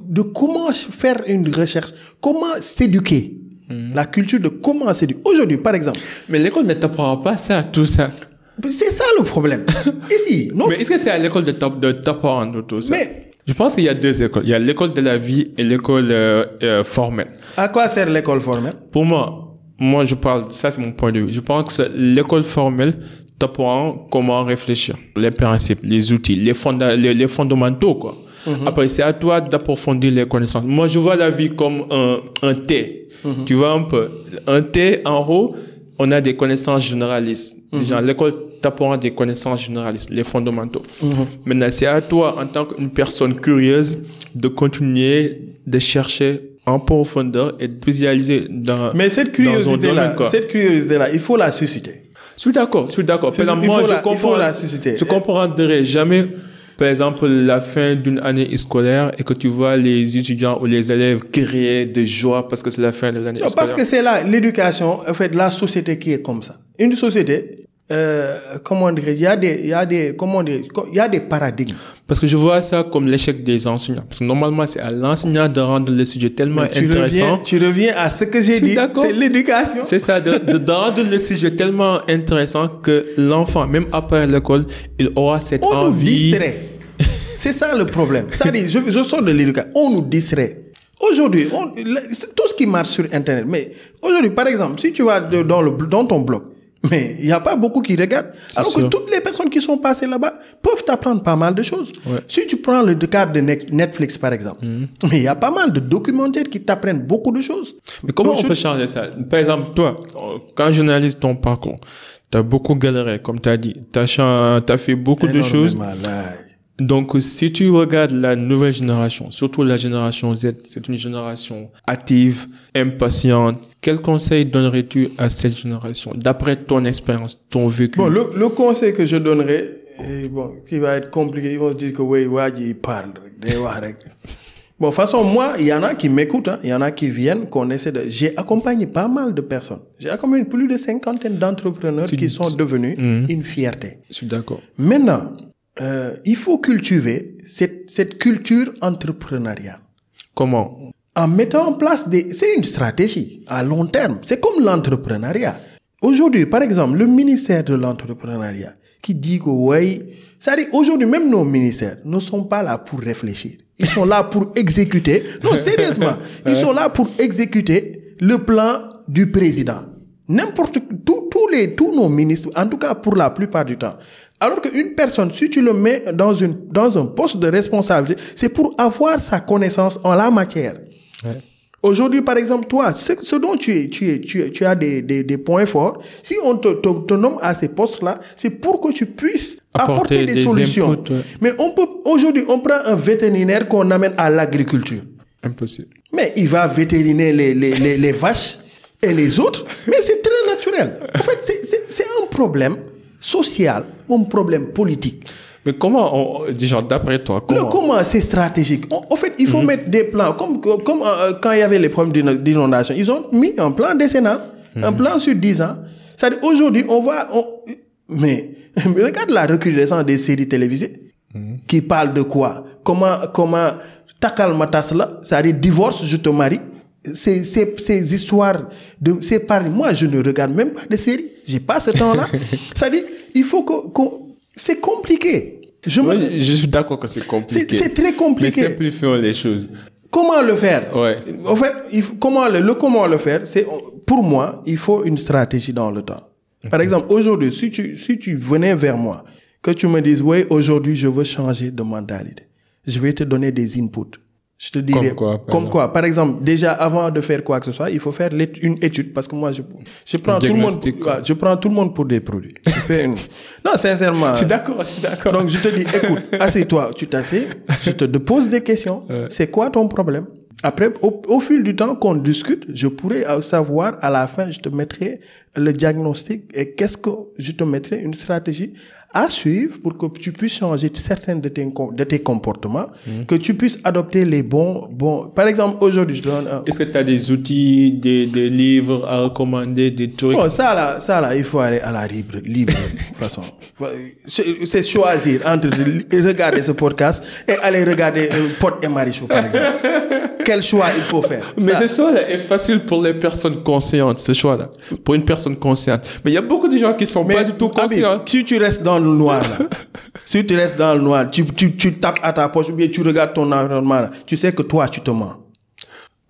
de comment faire une recherche, comment s'éduquer. Hmm. La culture de comment s'éduquer. Aujourd'hui, par exemple, Mais l'école ne t'apprend pas ça, tout ça. C'est ça le problème. Ici, notre- Mais est-ce que c'est à l'école de t'app- de t'apprendre tout ça? Mais- Je pense qu'il y a deux écoles. Il y a l'école de la vie et l'école euh, euh, formelle. à quoi sert l'école formelle? Pour moi, moi je parle, ça c'est mon point de vue. Je pense que c'est l'école formelle t'apprend comment réfléchir, les principes, les outils, les, fonda les, les fondamentaux quoi. Après c'est à toi d'approfondir les connaissances. Moi je vois la vie comme un, un thé. Tu vois un peu? Un thé en haut, on a des connaissances généralistes. Déjà l'école t'apprend des connaissances généralistes, les fondamentaux. Maintenant c'est à toi en tant qu'une personne curieuse de continuer de chercher en profondeur et de spécialiser dans Mais cette curiosité-là, cette curiosité-là, il faut la susciter. Je suis d'accord, je suis d'accord. Par exemple, moi, je la- comprends, la susciter. Je comprendrais jamais, par exemple, la fin d'une année scolaire et que tu vois les étudiants ou les élèves crier de joie parce que c'est la fin de l'année scolaire. parce que c'est là l'éducation, en fait, la société qui est comme ça. Une société, euh, comment dire, il y a des, il y a des, comment dire, il y a des paradigmes. Parce que je vois ça comme l'échec des enseignants. Parce que normalement, c'est à l'enseignant de rendre le sujet tellement Tu reviens, intéressant. tu reviens à ce que j'ai dit. C'est l'éducation. C'est ça, de, de, de rendre le sujet tellement intéressant que l'enfant, même après l'école, il aura cette On nous envie. distrait. C'est ça le problème. C'est-à-dire, je, je sors de l'éducation. On nous distrait. Aujourd'hui, on- c'est tout ce qui marche sur Internet. Mais aujourd'hui, par exemple, si tu vas de- dans, le, dans ton blog, Mais il n'y a pas beaucoup qui regardent. Alors sûr. que toutes les personnes qui sont passées là-bas peuvent apprendre pas mal de choses. Ouais. Si tu prends le cadre de Net- Netflix, par exemple, Mhm. mais il y a pas mal de documentaires qui t'apprennent beaucoup de choses. Mais comment on peut changer ça? Par exemple, toi, quand j'analyse ton parcours, tu as beaucoup galéré, comme tu as dit. Tu as, fait beaucoup de choses. Là. Donc, si tu regardes la nouvelle génération, surtout la génération Z, c'est une génération active, impatiente. Quel conseil donnerais-tu à cette génération, d'après ton expérience, ton vécu? Bon, le, le conseil que je donnerais, et bon, qui va être compliqué, ils vont se dire que oui, il parle. Bon, de toute façon, moi, il y en a qui m'écoutent, hein, il y en a qui viennent, qu'on essaie de... J'ai accompagné pas mal de personnes. J'ai accompagné plus de cinquantaine d'entrepreneurs qui sont devenus Mhm. une fierté. Je suis d'accord. Maintenant, euh, il faut cultiver cette, cette culture entrepreneuriale Comment? En mettant en place des... C'est une stratégie à long terme. C'est comme l'entrepreneuriat. Aujourd'hui, par exemple, le ministère de l'entrepreneuriat qui dit que oui, c'est-à-dire aujourd'hui, même nos ministères ne sont pas là pour réfléchir. Ils sont là pour exécuter. Non, sérieusement, ils sont là pour exécuter le plan du président. N'importe tous tous les tous nos ministres, en tout cas pour la plupart du temps. Alors qu'une personne, si tu le mets dans une dans un poste de responsabilité, c'est pour avoir sa connaissance en la matière. Ouais. Aujourd'hui, par exemple, toi, ce, ce dont tu, es, tu, es, tu, es- tu as des, des, des points forts, si on te, te, te nomme à ces postes-là, c'est pour que tu puisses Apporter apporter, des, des solutions. inputs, ouais. Mais on peut, aujourd'hui, on prend un vétérinaire qu'on amène à l'agriculture. Impossible. Mais il va vétériner les, les, les, les vaches et les autres. Mais c'est très naturel. En fait, c'est un problème social, un problème politique. Mais comment, on, déjà, d'après toi, Le comment comment c'est stratégique? En, en fait, il faut mettre des plans. Comme, comme euh, quand il y avait les problèmes d'ino- d'inondation, ils ont mis un plan décennal, un plan sur 10 ans. C'est-à-dire, aujourd'hui, on va... on- mais, mais regarde la recrudescence des séries télévisées qui parlent de quoi? Comment... comment Takal Matasla, c'est-à-dire divorce, je te marie. Ces, ces, ces histoires de ces paris. Moi, je ne regarde même pas de séries. J'ai pas ce temps-là. c'est-à-dire, il faut que, c'est compliqué. Je me- Moi, je suis d'accord que c'est compliqué. C'est- c'est très compliqué. Mais simplifions les choses. Comment le faire? Ouais. En fait, il faut- comment le, le comment le faire, c'est pour moi, il faut une stratégie dans le temps. Par exemple, aujourd'hui, si tu si tu venais vers moi, que tu me dises oui, aujourd'hui je veux changer de mentalité, je vais te donner des inputs. Je te dirais Comme quoi, par comme exemple quoi. Par exemple, déjà avant de faire quoi que ce soit, il faut faire une étude parce que moi je je prends tout le monde je prends tout le monde pour des produits. Je fais une- Non, sincèrement. Je suis d'accord, je suis d'accord. Donc je te dis, écoute, assieds-toi, tu t'assieds, je te pose des questions. C'est quoi ton problème? Après, au, au fil du temps qu'on discute, je pourrais euh, savoir, à la fin, je te mettrai le diagnostic et qu'est-ce que je te mettrai une stratégie à suivre pour que tu puisses changer certains de tes, de tes comportements, que tu puisses adopter les bons, bons. Par exemple, aujourd'hui, je donne un, Est-ce que tu as des outils, des, des livres à recommander, des trucs? Bon, ça là, ça là, il faut aller à la libre, façon. C'est choisir entre de- regarder ce podcast et aller regarder euh, Pod et Marichou, par exemple. Quel choix il faut faire Mais Ça- ce choix-là est facile pour les personnes conscientes, ce choix-là. Pour une personne consciente. Mais il y a beaucoup de gens qui sont pas du tout Habib, conscients. si tu restes dans le noir, là, si tu restes dans le noir, tu, tu, tu tapes à ta poche ou bien tu regardes ton environnement, là, tu sais que toi, tu te mens.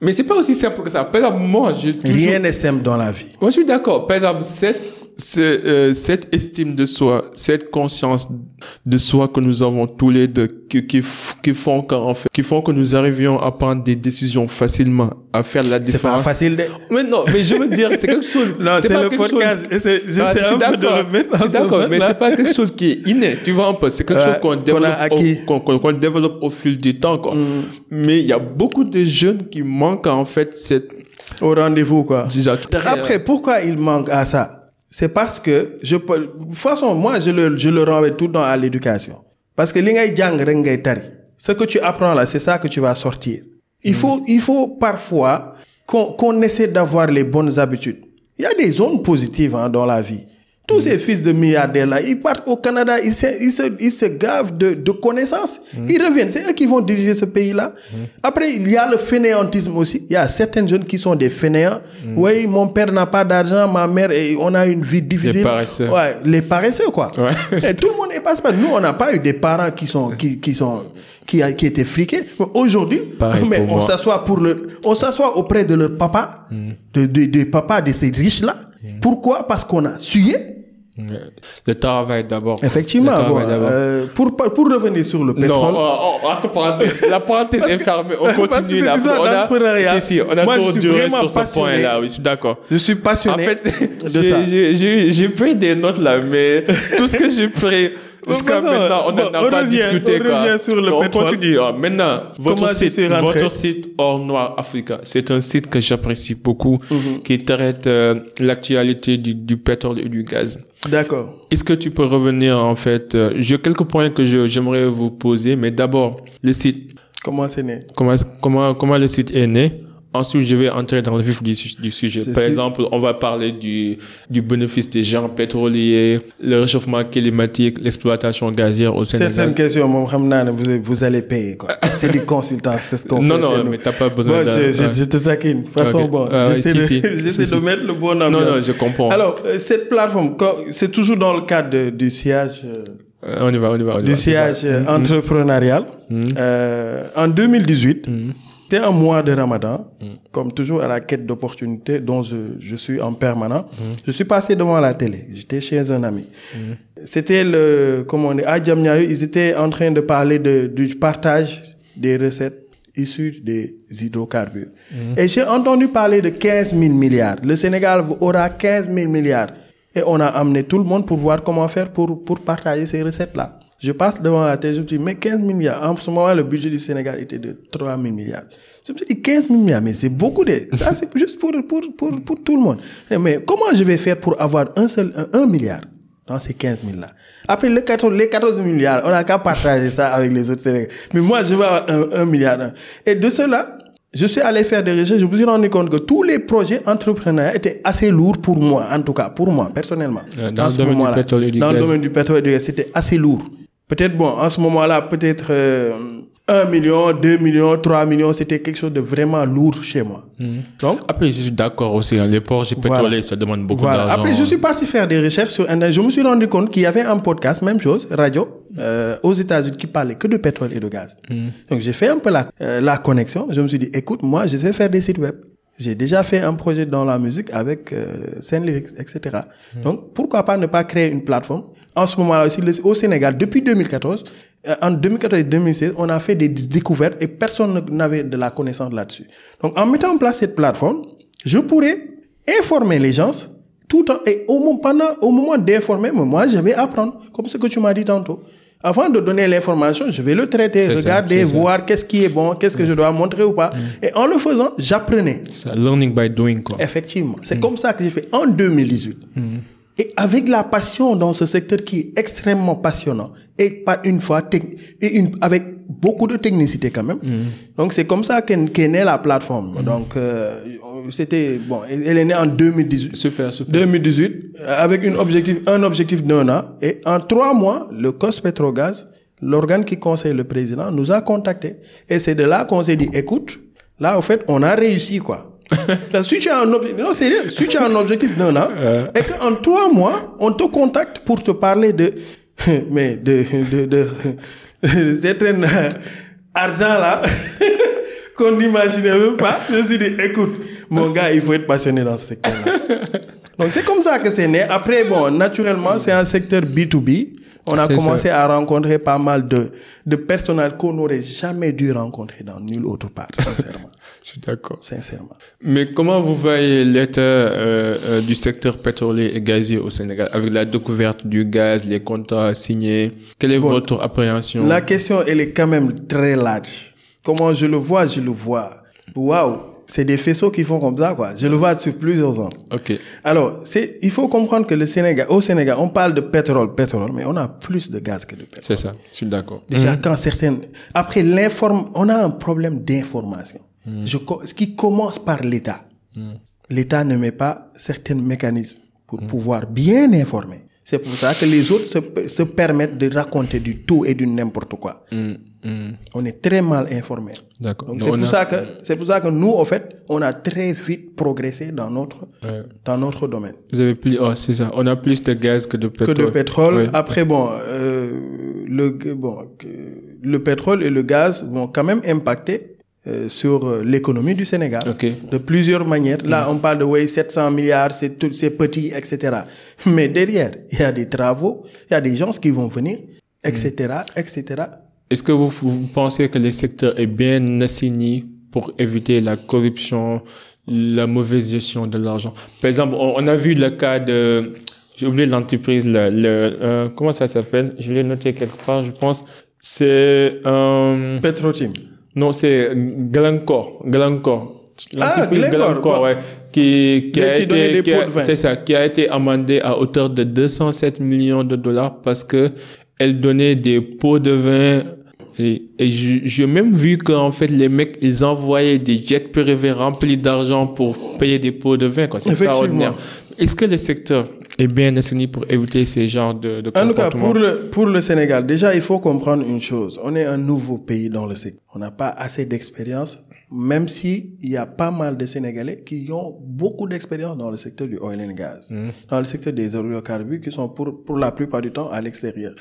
Mais c'est pas aussi simple que ça. Par exemple, moi, toujours... Rien n'est simple dans la vie. Moi, je suis d'accord. Par exemple, cette, ce, euh, cette estime de soi, cette conscience de soi que nous avons tous les deux, qui, qui, qui font qu'en fait, qui font que nous arrivions à prendre des décisions facilement, à faire la C'est pas différence. facile de... Mais non, mais je veux dire, c'est quelque chose. Non, c'est le podcast. chose- c'est- je Ah, sais suis un peu de d'accord. mais c'est pas quelque chose qui est inné. Tu vois un peu, c'est quelque chose qu'on développe, qu'on, développe au fil du temps, quoi. Mm. Mais il y a beaucoup de jeunes qui manquent en fait cette. Au rendez-vous, quoi. Après, pourquoi il manque à ça? C'est parce que, je peux, de toute façon, moi, je le, je le renvoie tout à l'éducation. Parce que li ngay jàng rek ngay tari. Ce que tu apprends là, c'est ça que tu vas sortir. Il faut, il faut parfois qu'on qu'on essaie d'avoir les bonnes habitudes. Il y a des zones positives hein, dans la vie. Tous ces fils de milliardaires là, ils partent au Canada, ils se, ils se, ils se gavent de, de connaissances. Ils reviennent, c'est eux qui vont diriger ce pays-là. Après, il y a le fainéantisme aussi. Il y a certaines jeunes qui sont des fainéants. Oui, mon père n'a pas d'argent, ma mère, et on a une vie difficile. paresseux. Ouais, les paresseux, quoi. Ouais. Et tout le monde est pas. Nous, on n'a pas eu des parents qui sont, qui, qui sont, qui, a, qui étaient friqués. Mais Aujourd'hui, on s'assoit pour le, on s'assoit auprès de leur papa, de, de, des papas de ces riches-là. Pourquoi? Parce qu'on a sué. Le travail d'abord. Effectivement. Bon, euh, pour, pour revenir sur le Non, pétrole. oh, oh, attends, la parenthèse est fermée. On continue là. On a, l'entrepreneuriat. si, si, on a Moi, trop duré sur ce point-là. Oui, je suis d'accord. Je suis En passionné fait, de ça. j'ai pris des notes là, mais tout ce que j'ai pris jusqu'à maintenant, on n'en a pas revient, discuté. on revient sur le on pétrole. continue. Ah, maintenant, votre site, votre site Or Noir Africa, c'est un site que j'apprécie beaucoup, Mhm. qui traite euh, l'actualité du, du pétrole et du gaz. D'accord. Est-ce que tu peux revenir en fait euh, J'ai quelques points que j'aimerais vous poser, mais d'abord le site. Comment c'est né? Comment comment comment le site est né? Ensuite, je vais entrer dans le vif du, su- du sujet. Par sûr. exemple, on va parler du, du bénéfice des gens pétroliers, le réchauffement climatique, l'exploitation gazière au Certaines Sénégal. questions, mon Hamdan, vous, vous allez payer. C'est du consultant, c'est ce qu'on Non, fait non, nous. mais t'as pas besoin Bon, d'un- je, je, je te taquine. De toute façon, Ok. bon, Ah, j'essaie si, de, si. j'essaie Si, de mettre le bon Non, ambiance. non, je comprends. Alors, euh, cette plateforme, c'est toujours dans le cadre de- du siège, euh, Euh, on y va, on y va, on y du va. siège euh, entrepreneurial. Euh, en 2018, c'était un mois de Ramadan, comme toujours à la quête d'opportunités dont je, je suis en permanent. Je suis passé devant la télé. J'étais chez un ami. C'était le, comment on dit, à ils étaient en train de parler de, du partage des recettes issues des hydrocarbures. Et j'ai entendu parler de 15 000 milliards. Le Sénégal aura 15 000 milliards. Et on a amené tout le monde pour voir comment faire pour, pour partager ces recettes-là. Je passe devant la télé, je me dis, mais 15 000 milliards. En ce moment, le budget du Sénégal était de 3 000 milliards. Je me suis dit, 15 000 milliards, mais c'est beaucoup de, ça c'est juste pour, pour, pour, pour tout le monde. Eh, Mais comment je vais faire pour avoir un seul, un, un milliard dans ces 15 000 là? Après, les 14, les 14 milliards, on n'a qu'à partager ça avec les autres Sénégalais. Mais moi, je veux avoir un, un milliard. Et de cela, je suis allé faire des recherches, je me suis rendu compte que tous les projets entrepreneurs étaient assez lourds pour moi, en tout cas, pour moi, personnellement. Euh, dans le ce domaine du pétrole et du Dans le domaine du pétrole et du gaz, c'était assez lourd. Peut-être, bon, en ce moment-là, peut-être euh, 1 million, 2 millions, 3 millions, c'était quelque chose de vraiment lourd chez moi. Donc, Après, je suis d'accord aussi. hein, Les projets Voilà. pétroliers, ça demande beaucoup voilà. d'argent. Après, je suis parti faire des recherches sur Internet. Je me suis rendu compte qu'il y avait un podcast, même chose, radio, euh, aux États-Unis qui parlait que de pétrole et de gaz. Donc, j'ai fait un peu la, euh, la connexion. Je me suis dit, écoute, moi, je sais faire des sites web. J'ai déjà fait un projet dans la musique avec euh, Lyrics, etc. Donc, pourquoi pas ne pas créer une plateforme En ce moment-là aussi, au Sénégal, depuis 2014, euh, en 2014 et 2016, on a fait des découvertes et personne ne- n'avait de la connaissance là-dessus. Donc, en mettant en place cette plateforme, je pourrais informer les gens tout en, et au moment, pendant, au moment d'informer, moi, je vais apprendre, comme ce que tu m'as dit tantôt. Avant de donner l'information, je vais le traiter, regarder, ça. voir qu'est-ce qui est bon, qu'est-ce que je dois montrer ou pas. Et en le faisant, j'apprenais. Learning by doing, quoi. Effectivement. C'est comme ça que j'ai fait en 2018. Et avec la passion dans ce secteur qui est extrêmement passionnant, et pas une fois, et une, avec beaucoup de technicité quand même. Donc c'est comme ça qu'est née la plateforme. Donc euh, c'était, bon, elle est née en 2018. Super, super. 2018, euh, avec une objectif, un objectif d'un an. Et en trois mois, le COS Petrogaz, l'organe qui conseille le président, nous a contactés. Et c'est de là qu'on s'est dit, écoute, là, en fait, on a réussi, quoi. Si tu as un objectif, non, sérieux, si tu as un objectif d'un an, et qu'en trois mois, on te contacte pour te parler de, mais de, de, de, de certains euh, argent là, qu'on n'imaginait même pas. Je me suis dit, écoute, mon gars, il faut être passionné dans ce secteur-là. Donc c'est comme ça que c'est né. Après, bon, naturellement, c'est un secteur B2B. On a commencé à rencontrer pas mal de, de personnels qu'on n'aurait jamais dû rencontrer dans nulle autre part, sincèrement. Je suis d'accord. sincèrement. Mais comment vous voyez l'état euh, euh, du secteur pétrolier et gazier au Sénégal avec la découverte du gaz, les contrats signés? Quelle est votre appréhension? La question, elle est quand même très large. Comment je le vois, je le vois. Waouh, c'est des faisceaux qui font comme ça, quoi. Je le vois sur plusieurs ans. Ok. Alors, c'est, il faut comprendre que le Sénégal, au Sénégal, on parle de pétrole, pétrole, mais on a plus de gaz que de pétrole. C'est ça. Je suis d'accord. Déjà, quand certaines, après l'inform, on a un problème d'information. Je, co- ce qui commence par l'État. L'État ne met pas certains mécanismes pour pouvoir bien informer. C'est pour ça que les autres se, se permettent de raconter du tout et du n'importe quoi. On est très mal informé. C'est pour a- ça que c'est pour ça que nous en fait on a très vite progressé dans notre Ouais. dans notre domaine. Vous avez plus, oh, c'est ça. On a plus de gaz que de Que pétrole. de pétrole. Après bon euh, le bon que- le pétrole et le gaz vont quand même impacter euh, sur euh, l'économie du Sénégal Ok. de plusieurs manières. Là, on parle de ouais, 700 milliards, c'est tout, c'est petit, etc. Mais derrière, il y a des travaux, il y a des gens qui vont venir, etc., etc. Est-ce que vous, vous pensez que le secteur est bien assaini pour éviter la corruption, la mauvaise gestion de l'argent? Par exemple, on, on a vu le cas de... J'ai oublié l'entreprise, le, le, euh, comment ça s'appelle? Je l'ai noté quelque part, je pense. C'est... Euh, Petrotim. Non, c'est Glencore. Glencore. Ah, L'entreprise Glencore, bon. ouais. Qui, qui a qui été, qui a- c'est ça, qui a été amendée à hauteur de 207 millions de dollars parce que elle donnait des pots de vin et, et j'ai même vu qu'en fait les mecs ils envoyaient des jets privés remplis d'argent pour payer des pots de vin quoi. C'est extraordinaire. Est-ce que le secteur est bien assaini pour éviter ces genres de, de En tout cas, pour le, pour le Sénégal, déjà, il faut comprendre une chose. On est un nouveau pays dans le secteur. On n'a pas assez d'expérience, même si il y a pas mal de Sénégalais qui ont beaucoup d'expérience dans le secteur du oil and gas, dans le secteur des hydrocarbures, qui sont pour, pour la plupart du temps à l'extérieur.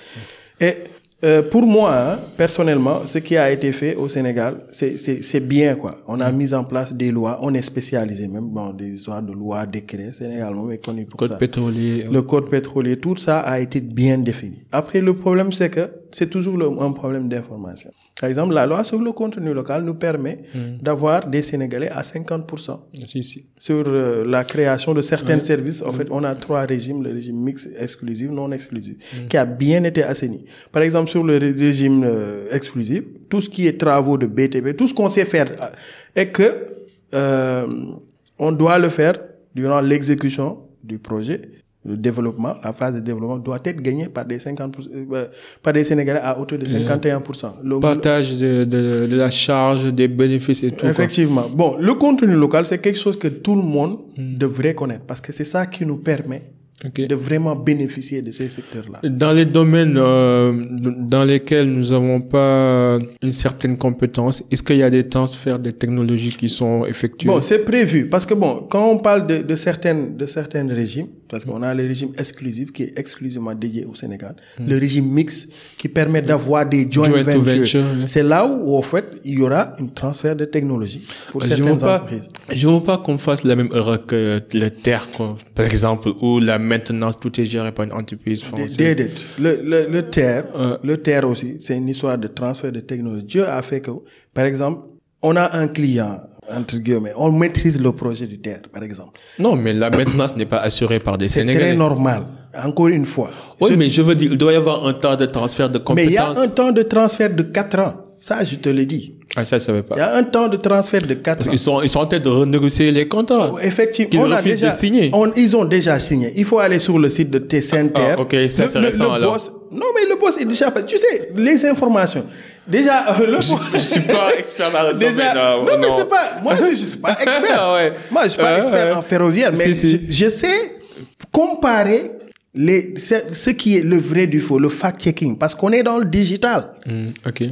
Et euh, pour moi, hein, personnellement, ce qui a été fait au Sénégal, c'est- bien quoi. On a mis en place des lois, on est spécialisé même dans des histoires de lois, décrets. Sénégal, on est connu pour Code ça pétrolier. le code pétrolier, tout ça a été bien défini. Après, le problème, c'est que c'est toujours le- un problème d'information. Par exemple, la loi sur le contenu local nous permet d'avoir des Sénégalais à 50% Si, si. sur euh, la création de certains services. En fait, on a trois régimes, le régime mixte, exclusif, non exclusif, qui a bien été assaini. Par exemple, sur le ré- régime euh, exclusif, tout ce qui est travaux de BTP, tout ce qu'on sait faire, euh, et que euh, on doit le faire durant l'exécution du projet. Le développement, la phase de développement doit être gagnée par des 50%, euh, par des Sénégalais à hauteur de 51%. Le- Partage de, de, de la charge, des bénéfices et tout. quoi. Effectivement. Bon, le contenu local, c'est quelque chose que tout le monde devrait connaître parce que c'est ça qui nous permet de vraiment bénéficier de ces secteurs-là. Dans les domaines euh, dans lesquels nous n'avons pas une certaine compétence, est-ce qu'il y a des transferts de technologies qui sont effectués Bon, c'est prévu parce que bon, quand on parle de, de certaines de certains régimes, parce qu'on a le régime exclusif qui est exclusivement dédié au Sénégal, le régime mixte qui permet d'avoir des joint, Joint ventures. venture. C'est là où, en fait, il y aura un transfert de technologie pour je ne certaines veux pas, entreprises. je veux pas qu'on fasse la même erreur que le terre, quoi. par exemple, où la maintenance, tout est géré par une entreprise française. Le, le, le terre, le terre aussi, c'est une histoire de transfert de technologie. Dieu a fait que, par exemple, on a un client, entre guillemets, on maîtrise le projet du terre, par exemple. Non, mais la maintenance n'est pas assurée par des C'est Sénégalais. très normal. Encore une fois. Oui, Je- mais je veux dire, il doit y avoir un temps de transfert de mais il y a compétences. un temps de transfert de 4 ans. Ça, je te le dis. Ah, ça, je savais Il pas. y a un temps de transfert de 4 ans. Ils sont, ils sont en train de renégocier les contrats. Effectivement, Qu'ils on a déjà, de signer. on- ils ont déjà signé. Il faut aller sur le site de Tessinter. Ah, ok, ça, c'est récent, alors. boss, non, mais le boss est déjà, tu sais, les informations. Déjà, euh, le boss- Je suis pas expert dans le Déjà, domaine. euh, non, mais c'est pas, moi aussi, je suis pas expert. Ouais. Moi, je suis pas expert ouais. en ferroviaire, mais Si, si. Je, je sais comparer les, ce, ce qui est le vrai du faux, le fact-checking, parce qu'on est dans le digital. Hmm, ok.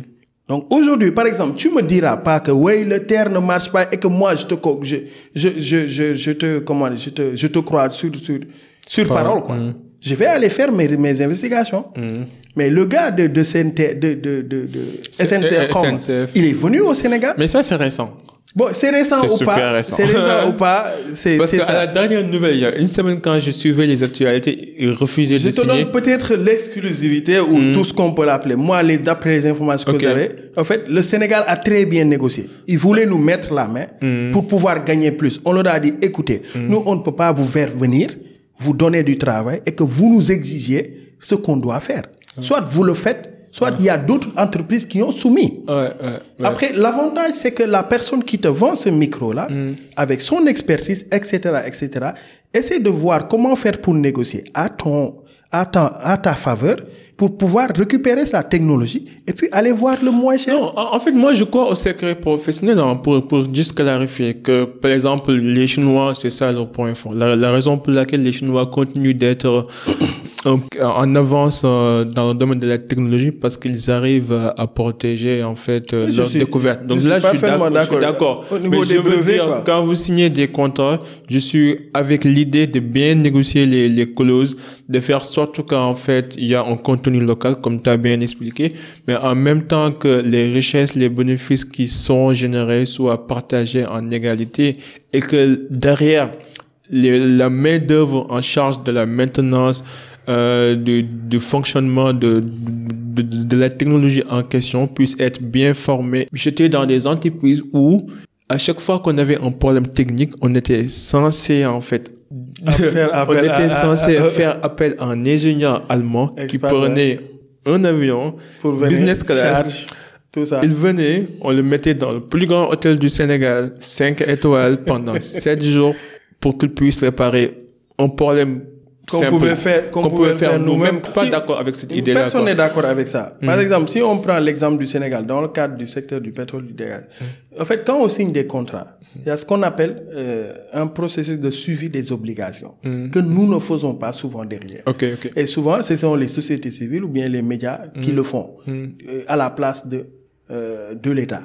Donc aujourd'hui, par exemple, tu me diras pas que oui, le terre ne marche pas et que moi je te je je je je, je te comment je te je te crois sur sur sur Parole, quoi. mm. Je vais aller faire mes mes investigations. Mais le gars de de CNT de de de, de SNCF, euh, SNCF. il est venu au Sénégal? Mais ça, c'est récent. Bon, c'est récent C'est ou super pas récent. C'est récent ou pas? C'est Parce qu'à la dernière nouvelle, il y a une semaine, quand je suivais les actualités, ils refusaient Je de te signer. donne peut-être l'exclusivité ou tout ce qu'on peut l'appeler. Moi, les, d'après les informations que j'avais, en fait, le Sénégal a très bien négocié. Ils voulaient nous mettre la main pour pouvoir gagner plus. On leur a dit, écoutez, nous, on ne peut pas vous faire venir, vous donner du travail et que vous nous exigiez ce qu'on doit faire. Soit vous le faites, soit il y a d'autres entreprises qui ont soumis. Ouais, ouais, ouais. Après, l'avantage, c'est que la personne qui te vend ce micro-là, avec son expertise, etc., etc., essaie de voir comment faire pour négocier à ton, à ta, à ta faveur pour pouvoir récupérer sa technologie et puis aller voir le moins cher. Non, en en fait, moi, je crois au secret professionnel hein, pour, pour juste clarifier que, par exemple, les Chinois, c'est ça leur point fort. La, la raison pour laquelle les Chinois continuent d'être en, en avance euh, dans le domaine de la technologie parce qu'ils arrivent à, protéger en fait euh, Oui, suis- découvertes. Donc je là, je suis d'accord. Mais je veux brevets, dire, quoi. quand vous signez des contrats, je suis avec l'idée de bien négocier les, les clauses, de faire sorte qu'en fait, il y a un contenu local, comme tu as bien expliqué, mais en même temps que les richesses, les bénéfices qui sont générés soient partagés en égalité et que derrière, les- la main d'œuvre en charge de la maintenance, euh, du, du fonctionnement de, de, de- de la technologie en question puisse être bien formée. J'étais dans des entreprises où à chaque fois qu'on avait un problème technique, on était censé en fait on était à- censé à- à- faire appel à un ingénieur allemand qui prenait un avion Pour venir, business class. tout ça. Il venait, on le mettait dans le plus grand hôtel du Sénégal, 5 étoiles, pendant 7 jours pour qu'il puisse réparer un problème Qu'on pouvait faire, qu'on pouvait faire nous-mêmes. Pas Si- d'accord avec cette idée-là. Personne n'est d'accord avec ça. Par Mm. exemple, si on prend l'exemple du Sénégal, dans le cadre du secteur du pétrole du gaz, Mm. en fait, quand on signe des contrats, il y a ce qu'on appelle euh, un processus de suivi des obligations que nous ne faisons pas souvent derrière. Ok, ok. Et souvent, ce sont les sociétés civiles ou bien les médias qui le font euh, à la place de, euh, de l'État.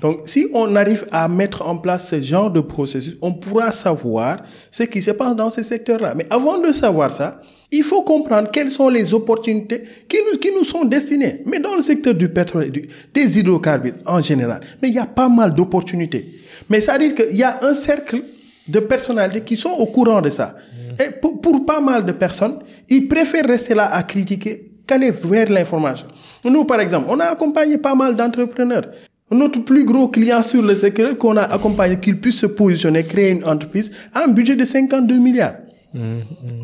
Donc, si on arrive à mettre en place ce genre de processus, on pourra savoir ce qui se passe dans ces secteurs-là. Mais avant de savoir ça, il faut comprendre quelles sont les opportunités qui nous, qui nous sont destinées. Mais dans le secteur du pétrole et du- des hydrocarbures en général, mais il y a pas mal d'opportunités. Mais ça veut dire qu'il y a un cercle de personnalités qui sont au courant de ça. Et pour, pour pas mal de personnes, ils préfèrent rester là à critiquer qu'aller vers l'information. Nous, par exemple, on a accompagné pas mal d'entrepreneurs. Notre plus gros client sur le secteur qu'on a accompagné, qu'il puisse se positionner, créer une entreprise, a un budget de 52 milliards.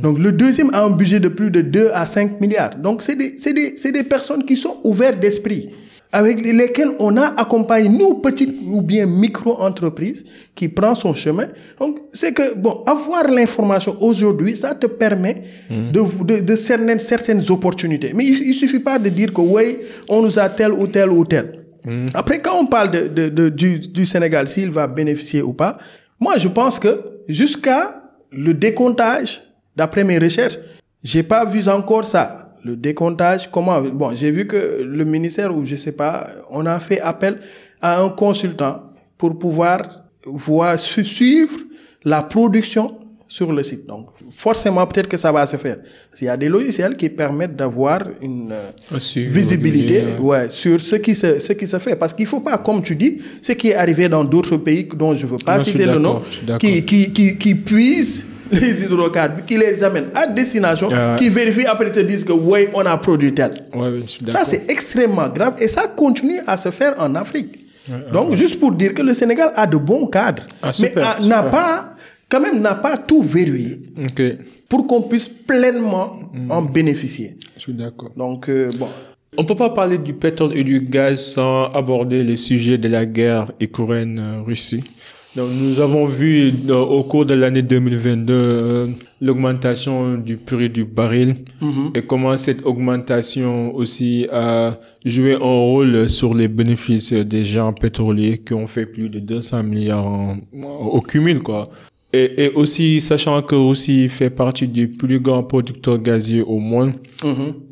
Donc le deuxième a un budget de plus de 2 à 5 milliards. Donc c'est des, des, c'est des personnes qui sont ouvertes d'esprit, avec lesquelles on a accompagné nos petites ou bien micro-entreprises qui prend son chemin. Donc c'est que, bon, avoir l'information aujourd'hui, ça te permet de, de, de cerner certaines opportunités. Mais il, il suffit pas de dire que, oui, on nous a tel ou tel ou tel. Après, quand on parle de, de, de- du, du Sénégal, s'il va bénéficier ou pas, moi, je pense que jusqu'à le décomptage, d'après mes recherches, j'ai pas vu encore ça. Le décomptage, comment Bon, j'ai vu que le ministère ou je sais pas, on a fait appel à un consultant pour pouvoir voir su- suivre la production sur le site. Donc, forcément, peut-être que ça va se faire. Il y a des logiciels qui permettent d'avoir une euh, visibilité régulier, ouais, sur ce qui, se, ce qui se fait. Parce qu'il faut pas, comme tu dis, ce qui est arrivé dans d'autres pays dont je veux pas Non, citer le nom, qui, qui, qui, qui les hydrocarbures, qui les amènent à destination, Ah qui vérifient après te disent que oui, on a produit tel. Ouais, ouais, je suis Ça, c'est extrêmement grave et ça continue à se faire en Afrique. Donc, juste pour dire que le Sénégal a de bons cadres, Ah, mais super, n'a pas, quand même, n'a pas tout verrouillé pour qu'on puisse pleinement Mm. en bénéficier. je suis d'accord. Donc, euh, bon. On peut pas parler du pétrole et du gaz sans aborder le sujet de la guerre Ukraine-Russie. Donc, nous avons vu euh, au cours de l'année 2022 euh, l'augmentation du prix du baril et comment cette augmentation aussi a joué un rôle sur les bénéfices des gens pétroliers qui ont fait plus de 200 milliards en- au cumul, quoi. Et, et aussi, sachant que Russie fait partie du plus grand producteur gazier au monde,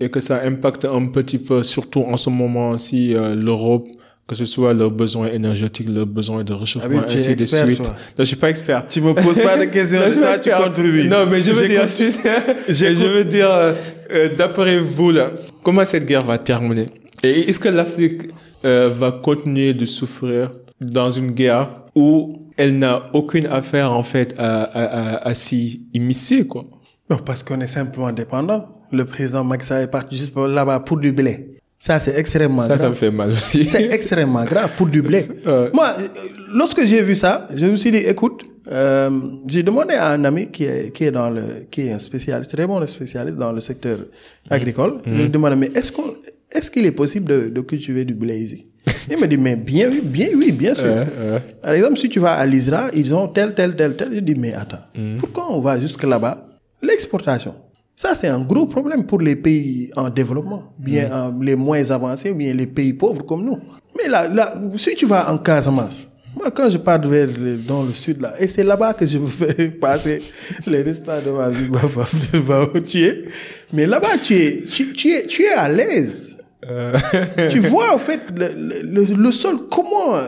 et que ça impacte un petit peu, surtout en ce moment aussi, euh, l'Europe, que ce soit leurs besoins énergétiques, leurs besoins de réchauffement, Ah oui, ainsi de suite. toi. Non, je suis pas expert. Tu me poses pas de questions, Non, suis toi, pas tu contribues. Non, mais je veux dire, je veux dire, euh, euh, d'après vous, là, comment cette guerre va terminer? Et est-ce que l'Afrique euh, va continuer de souffrir dans une guerre où elle n'a aucune affaire, en fait, à, à, à, à s'y immiscer, quoi? Non, parce qu'on est simplement dépendant. Le président Macky est parti juste là-bas pour du blé. Ça, c'est extrêmement Ça, grave. ça me fait mal aussi. C'est extrêmement grave pour du blé. Moi, lorsque j'ai vu ça, je me suis dit, écoute, euh, j'ai demandé à un ami qui est, qui est dans le, qui est un spécialiste, très bon spécialiste dans le secteur agricole. Je lui ai demandé, mais est-ce qu'on, est-ce qu'il est possible de, de cultiver du blé ici? Il me dit, mais bien, oui, bien, oui, bien sûr. Par exemple, si tu vas à l'ISRA, ils ont tel, tel, tel, tel. Je dis, mais attends, Mm. pourquoi on va jusque là-bas? L'exportation. Ça, c'est un gros problème pour les pays en développement, bien Mm. euh, les moins avancés, bien les pays pauvres comme nous. Mais là, là, si tu vas en Casamance, Moi, quand je pars vers le- dans le sud, là, et c'est là-bas que je fais passer les restants de ma vie, ma vais tu es. Mais là-bas, tu es, tu, tu es, tu es à l'aise. tu vois, en fait, le, le, le- le sol, comment,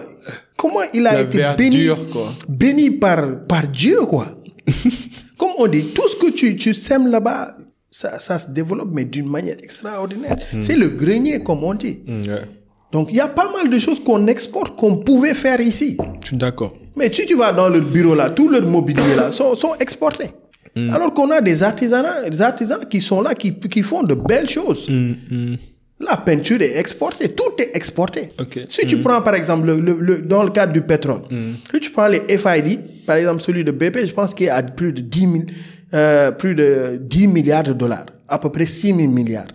comment il a La été béni, quoi. béni par, par Dieu, quoi. Comme on dit, tout ce que tu, tu sèmes là-bas, ça, ça se développe, mais d'une manière extraordinaire. C'est le grenier, comme on dit. Ouais. Donc, il y a pas mal de choses qu'on exporte qu'on pouvait faire ici. Je suis d'accord. Mais si tu vas dans leur bureau là, tout leur mobilier là sont, sont exportés. Alors qu'on a des artisans, des artisans qui sont là, qui, qui font de belles choses. La peinture est exportée, tout est exporté. Si tu prends par exemple le, le- le- dans le cadre du pétrole, si tu prends les FID, par exemple celui de BP, je pense qu'il est à plus de 10 000, euh, plus de 10 milliards de dollars, à peu près 6 000 milliards.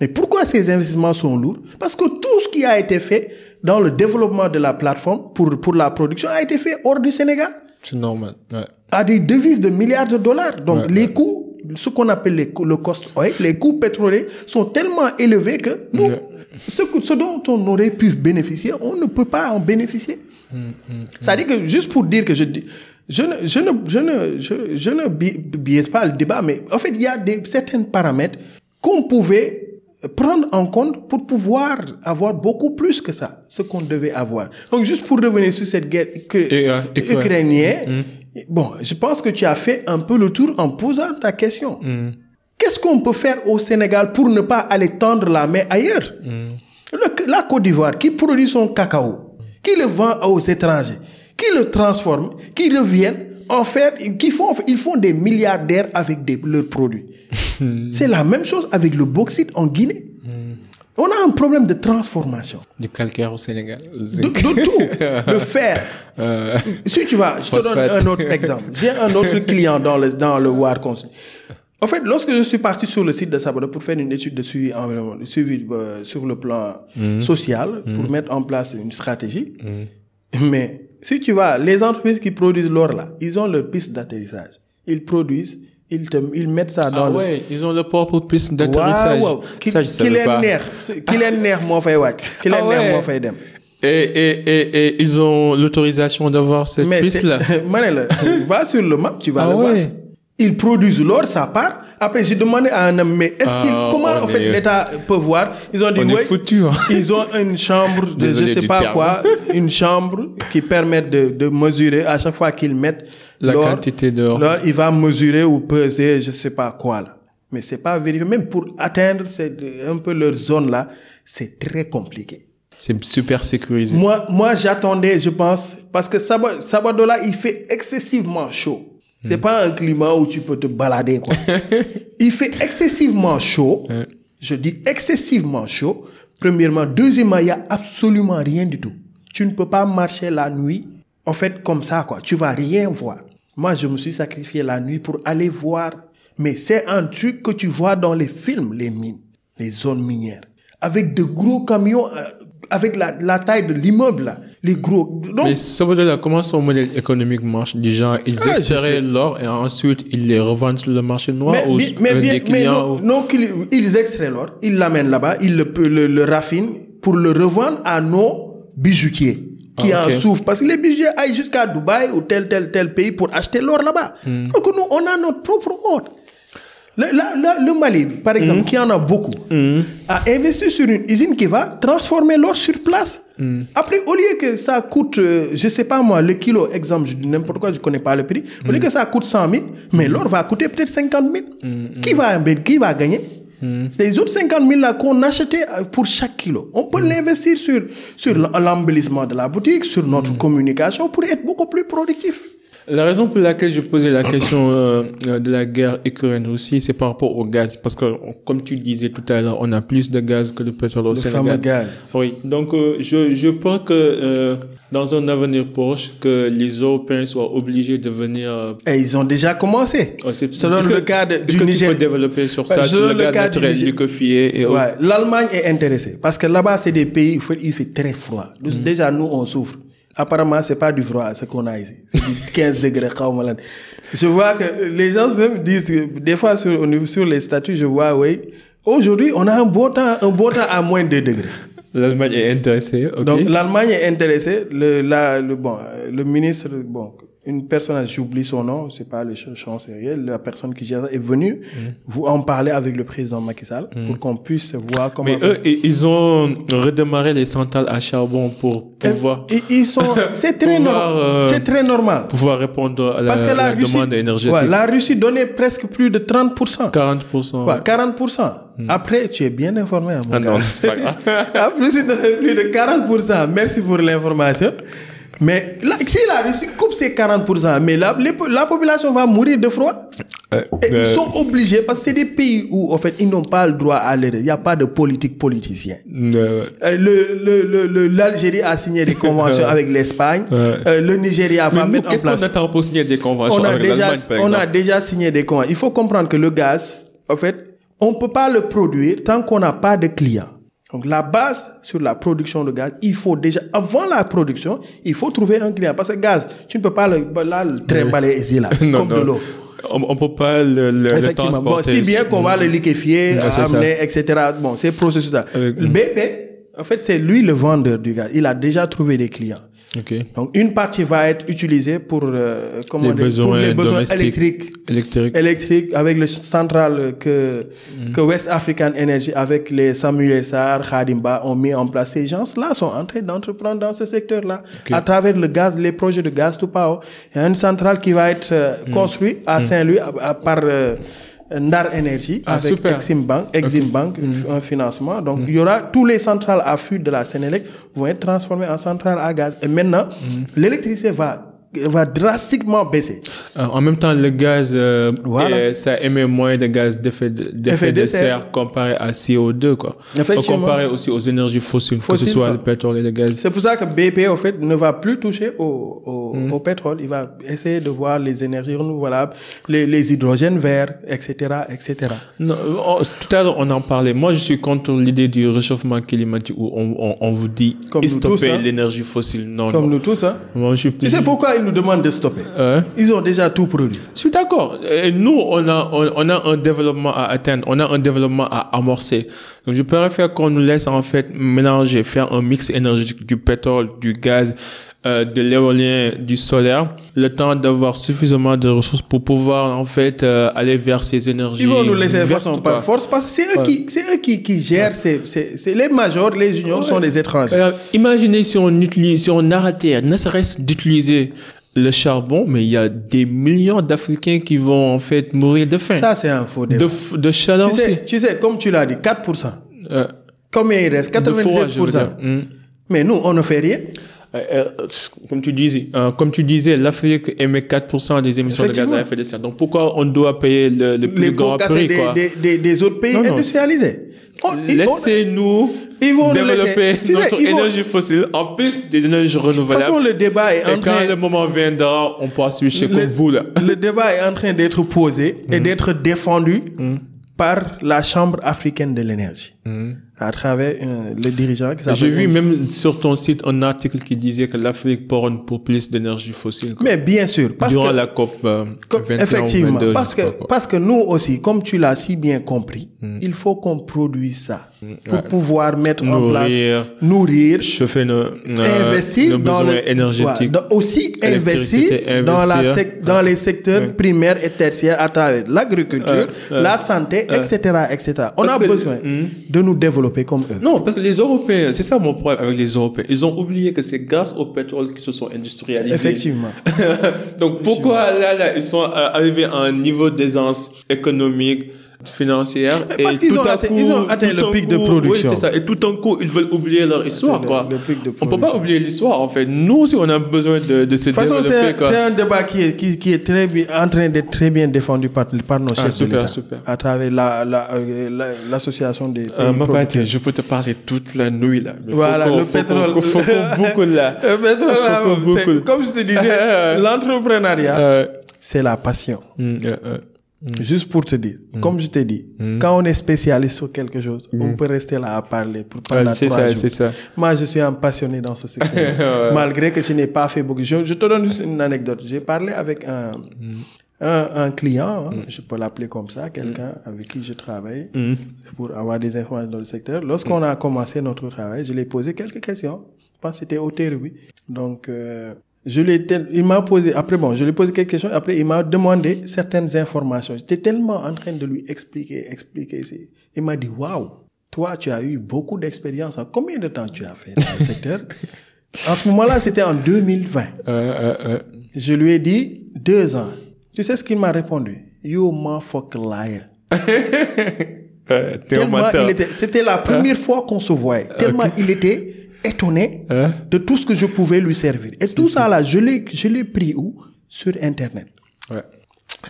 Et pourquoi ces investissements sont lourds? Parce que tout ce qui a été fait dans le développement de la plateforme pour, pour la production a été fait hors du Sénégal C'est normal. Ouais. à des devises de milliards de dollars. Donc les coûts, ce qu'on appelle les le cost oil, les coûts pétroliers sont tellement élevés que nous, Ouais. ce, ce dont on aurait pu bénéficier, on ne peut pas en bénéficier. C'est-à-dire que juste pour dire que je dis, je ne, je ne, je ne, je, je ne bi- biaise pas le débat, mais en fait, il y a des, certains paramètres qu'on pouvait prendre en compte pour pouvoir avoir beaucoup plus que ça, ce qu'on devait avoir. Donc, juste pour revenir sur cette guerre Et, euh, ukrainienne, bon, je pense que tu as fait un peu le tour en posant ta question. Qu'est-ce qu'on peut faire au Sénégal pour ne pas aller tendre la main ailleurs? Le- La Côte d'Ivoire qui produit son cacao, qui le vend aux étrangers, qui le transforme, qui reviennent en faire, qui font, ils font des milliardaires avec des, leurs produits. C'est la même chose avec le bauxite en Guinée. On a un problème de transformation. Du calcaire au Sénégal. De, de tout. Le fer. Si tu vas, je te donne un autre exemple. J'ai un autre client dans le, dans le War Conseil. En fait, lorsque je suis parti sur le site de Sabado pour faire une étude de suivi, de suivi euh, sur le plan social, pour mettre en place une stratégie, mais si tu vas, les entreprises qui produisent l'or là, ils ont leur piste d'atterrissage. Ils produisent, ils, te, ils mettent ça dans Ah le, ouais, ils ont le propre piste d'atterrissage. waaw waaw ki Ça, je ki savais leen pas. neex ki leen neex moo fay wàcc ki leen Ah ouais. neex moo fay dem Et, et, et, et ils ont l'autorisation d'avoir cette piste-là. c'est- ma ne la va sur le map tu vas Ah le voir ouais. Ils produisent l'or ça part après j'ai demandé à un homme mais est-ce qu'il Ah, comment en fait est- l'État peut voir? Ils ont dit On ouais, foutus, hein. ils ont une chambre de Désolé je sais pas terme. quoi une chambre qui permet de, de mesurer à chaque fois qu'ils mettent La quantité d'or. l'or, il va mesurer ou peser je sais pas quoi là mais c'est pas vérifié même pour atteindre cette, un peu leur zone là c'est très compliqué C'est super sécurisé. moi, moi j'attendais, je pense, parce que Saba- Sabadola, il fait excessivement chaud. C'est pas un climat où tu peux te balader, quoi. il fait excessivement chaud. Je dis excessivement chaud. Premièrement. Deuxièmement, il y a absolument rien du tout. Tu ne peux pas marcher la nuit, en fait, comme ça, quoi. Tu vas rien voir. Moi, je me suis sacrifié la nuit pour aller voir. Mais c'est un truc que tu vois dans les films, les mines, les zones minières. Avec de gros camions, euh, avec la, la taille de l'immeuble. Les gros. Donc, Mais Sabodala, comment son modèle économique marche? Du genre, ils Ah, extraient l'or et ensuite ils les revendent sur le marché noir mais, ou mais avec bien, des mais clients non, non qu'ils- ils extraient l'or, ils l'amènent là-bas, ils le, le, le raffinent pour le revendre à nos bijoutiers qui Ah, en souffrent. Parce que les bijoutiers aillent jusqu'à Dubaï ou tel, tel, tel pays pour acheter l'or là-bas. Hmm. Donc nous, on a notre propre or. Le, la- la- le Mali, par exemple, Hmm. qui en a beaucoup, a investi sur une usine qui va transformer l'or sur place. Hmm. Après, au lieu que ça coûte, euh, je sais pas moi, le kilo, exemple, n'importe quoi, je connais pas le prix, au lieu que ça coûte 100 000, mais l'or va coûter peut-être 50 000. Qui, va, qui va gagner? Les autres 50 000 là qu'on achetait euh, pour chaque kilo. On peut l'investir sur, sur l'embellissement de la boutique, sur notre communication pour être beaucoup plus productif. La raison pour laquelle je posais la question euh, euh, de la guerre ukrainienne aussi, c'est par rapport au gaz. Parce que, comme tu disais tout à l'heure, on a plus de gaz que de pétrole au Le Sénégal. fameux gaz. Oui, donc euh, je, je pense que euh, dans un avenir proche, que les Européens soient obligés de venir... Et ils ont déjà commencé. oh, c'est- Selon le cas de- du que tu Niger. peux développer sur ça, selon le le gaz cas du Niger. et Ouais, l'Allemagne est intéressée parce que là-bas, c'est des pays où il fait- très froid. Donc, Déjà, nous, on souffre. Apparemment, c'est pas du froid, ce qu'on a ici. C'est du 15 degrés. Je vois que les gens même disent que des fois sur, sur les statuts, je vois, oui, aujourd'hui, on a un beau temps, un beau temps à moins de 2 degrés. L'Allemagne est intéressée. Donc l'Allemagne est intéressée. Le, la, le, bon, le ministre, bon, une personne, j'oublie son nom, c'est pas le chancelier, la personne qui gère ça est venue Mm. vous en parler avec le président Macky Sall pour qu'on puisse voir comment. Mais eux, ils ont redémarré les centrales à charbon pour pouvoir, Et ils sont, c'est très normal, euh, c'est très normal. pouvoir répondre à la, Parce que la, la Russie, demande énergétique. ouais, la Russie donnait presque plus de 30%. 40%. Ouais, 40%. Après, tu es bien informé, mon Ah gars. non, c'est pas grave. en plus, il donnait plus de 40%. Merci pour l'information. Mais là, si la Russie coupe ces 40%, mais la, les- la population va mourir de froid? Et euh, ils sont obligés, parce que c'est des pays où, en fait, ils n'ont pas le droit à l'erreur. Il n'y a pas de politique politicien. Euh, Euh, Le, l'Algérie a signé des conventions avec l'Espagne. Euh, le Nigeria mais va nous, mettre en qu'est-ce qu'on place. attend pour signer des conventions On a, avec déjà, par on a déjà signé des conventions. Il faut comprendre que le gaz, en fait, on ne peut pas le produire tant qu'on n'a pas de clients. Donc la base sur la production de gaz, il faut déjà, avant la production, il faut trouver un client. Parce que gaz, tu ne peux pas le, là, le trimballer ici, là, Non, comme de l'eau. On, on peut pas le, le, le Effectivement. Bon, transporter. si bien qu'on va le liquéfier, Ouais, c'est ça. amener, etc. Bon, c'est processus-là. Le BP, en fait, c'est lui le vendeur du gaz. Il a déjà trouvé des clients. Ok. Donc, une partie va être utilisée pour, euh, comment Les dire, besoins, pour les besoins domestiques. électriques Électrique. avec le central que, Mm. que West African Energy avec les Samuel Sarr, Khadimba ont mis en place. Ces gens-là sont en train d'entreprendre dans ce secteur-là. À travers le gaz, les projets de gaz to power. Il y a une centrale qui va être euh, Mm. construite à Saint-Louis à- à- par euh, Ndar Energy Ah, avec super. Exim Bank, Exim Bank, une- un financement. Donc, il y aura tous les centrales à fût de la Sénélec vont être transformées en centrales à gaz. Et maintenant, l'électricité va, va drastiquement baisser. Euh, en même temps, le gaz, euh, Voilà. euh, ça émet moins de gaz d'effet de, de serre comparé à CO2, quoi. Comparé aussi aux énergies fossiles, que Fossiles, ce soit quoi. le pétrole et le gaz. C'est pour ça que BP, au fait, ne va plus toucher au, au, Mm. au pétrole. Il va essayer de voir les énergies renouvelables, les, les hydrogènes verts, etc., etc. Non, on- tout à l'heure, on en parlait. Moi, je suis contre l'idée du réchauffement climatique où on, on, on vous dit Comme stopper hein. l'énergie fossile. Non, Comme non. nous tous, hein. Moi, je suis Tu sais pourquoi nous demandent de stopper Hein? Ils ont déjà tout produit. Je suis d'accord. Et nous, on a, on, on a un développement à atteindre, on a un développement à amorcer. Donc, je préfère qu'on nous laisse en fait mélanger, faire un mix énergétique du pétrole, du gaz, euh, de l'éolien, du solaire, le temps d'avoir suffisamment de ressources pour pouvoir en fait euh, aller vers ces énergies. Ils vont nous laisser vertes, façon par force parce que c'est eux, qui, c'est eux qui, qui gèrent. ces- ces- c'est les majors, les juniors sont des étrangers. Alors, imaginez si on utilise, si on arrêtait, ne serait-ce d'utiliser le charbon, mais il y a des millions d'Africains qui vont en fait mourir de faim, Ça, c'est un faux de, débat. de chaleur Tu aussi. sais, tu sais, comme tu l'as dit, 4%. Euh, Combien il reste? de fourrage, je veux 96%. dire. Hmm. Mais nous, on ne fait rien. Euh, euh, comme tu disais, euh, comme tu disais, l'Afrique émet 4% des émissions de gaz à effet de serre. Donc pourquoi on doit payer le, le plus grand prix des, quoi? des, des, des autres pays Non, non. industrialisés. On- Laissez-nous développer laisser. Tu sais, notre vont- énergie fossile en plus des énergies De toute façon, le débat est Et en quand train, le moment viendra, on pourra switcher Le- comme vous là. le débat est en train d'être posé et d'être défendu par la Chambre africaine de l'énergie à travers euh, le dirigeant qui s'appelle. J'ai vu même sur ton site un article qui disait que l'Afrique prône pour plus d'énergie fossile. Mais bien sûr, parce Durant que la COP euh, Comme- 21 ou effectivement, 22, parce que, parce que nous aussi, comme tu l'as si bien compris, Mm. il faut qu'on produise ça pour ouais. pouvoir mettre en place, Nourrir, chauffer nos, euh, investir nos dans le, énergétiques. Ouais, aussi investir dans, la sec- dans les secteurs Ouais. primaires et tertiaires à travers l'agriculture, la santé, etc., etc. On Parce a besoin Mm. de nous développer comme eux. Non, parce que les Européens, c'est ça mon problème avec les Européens. Ils ont oublié que c'est grâce au pétrole qu'ils se sont industrialisés. Effectivement. Donc pourquoi là, là, ils sont euh, arrivés à un niveau d'aisance économique, financière Mais parce qu'ils tout ont à atteint- coup- ils ont atteint le pic de coup- production. Oui, c'est ça. Et tout un coup, ils veulent oublier leur histoire, le- quoi. le pic de On peut pas oublier l'histoire, en fait. Nous aussi, on a besoin de, de se De façon, c'est développer, quoi. c'est un débat qui est, qui, qui est très bien, en train d'être très bien défendu par, par nos chefs Ah, super, de l'État. super. À travers la, la, euh, la- l'association des Euh, ma je peux te parler toute la nuit, là. Mais faut Voilà, le faut pétrole. Faut qu'on boucle, là. Le pétrole, là, Faut c'est- comme je te disais, l'entrepreneuriat, Euh, c'est la passion. mm, euh, euh. Juste pour te dire, comme je t'ai dit, quand on est spécialiste sur quelque chose, on peut rester là à parler pour pendant Ouais, c'est trois ça, jours. c'est ça. Moi, je suis un passionné dans ce secteur. Malgré que je n'ai pas fait beaucoup. Je, je te donne juste une anecdote. J'ai parlé avec un, un, un client, hein, je peux l'appeler comme ça, quelqu'un avec qui je travaille pour avoir des informations dans le secteur. Lorsqu'on a commencé notre travail, je lui ai posé quelques questions. Je pense que c'était au Terrui. Donc, euh, Je l'ai tel- il m'a posé, après bon, je lui ai posé quelques questions, après il m'a demandé certaines informations. J'étais tellement en train de lui expliquer, expliquer. Il m'a dit, waouh, toi, tu as eu beaucoup d'expérience. En combien de temps tu as fait dans le secteur? En ce moment-là, c'était en 2020. Euh, euh, euh. Je lui ai dit, deux ans. Tu sais ce qu'il m'a répondu? You motherfucker liar. Tellement il était, c'était la première fois qu'on se voyait. Tellement il était étonné Hein? de tout ce que je pouvais lui servir. Et tout ça là, je l'ai, je l'ai pris où? Sur Internet. Ouais.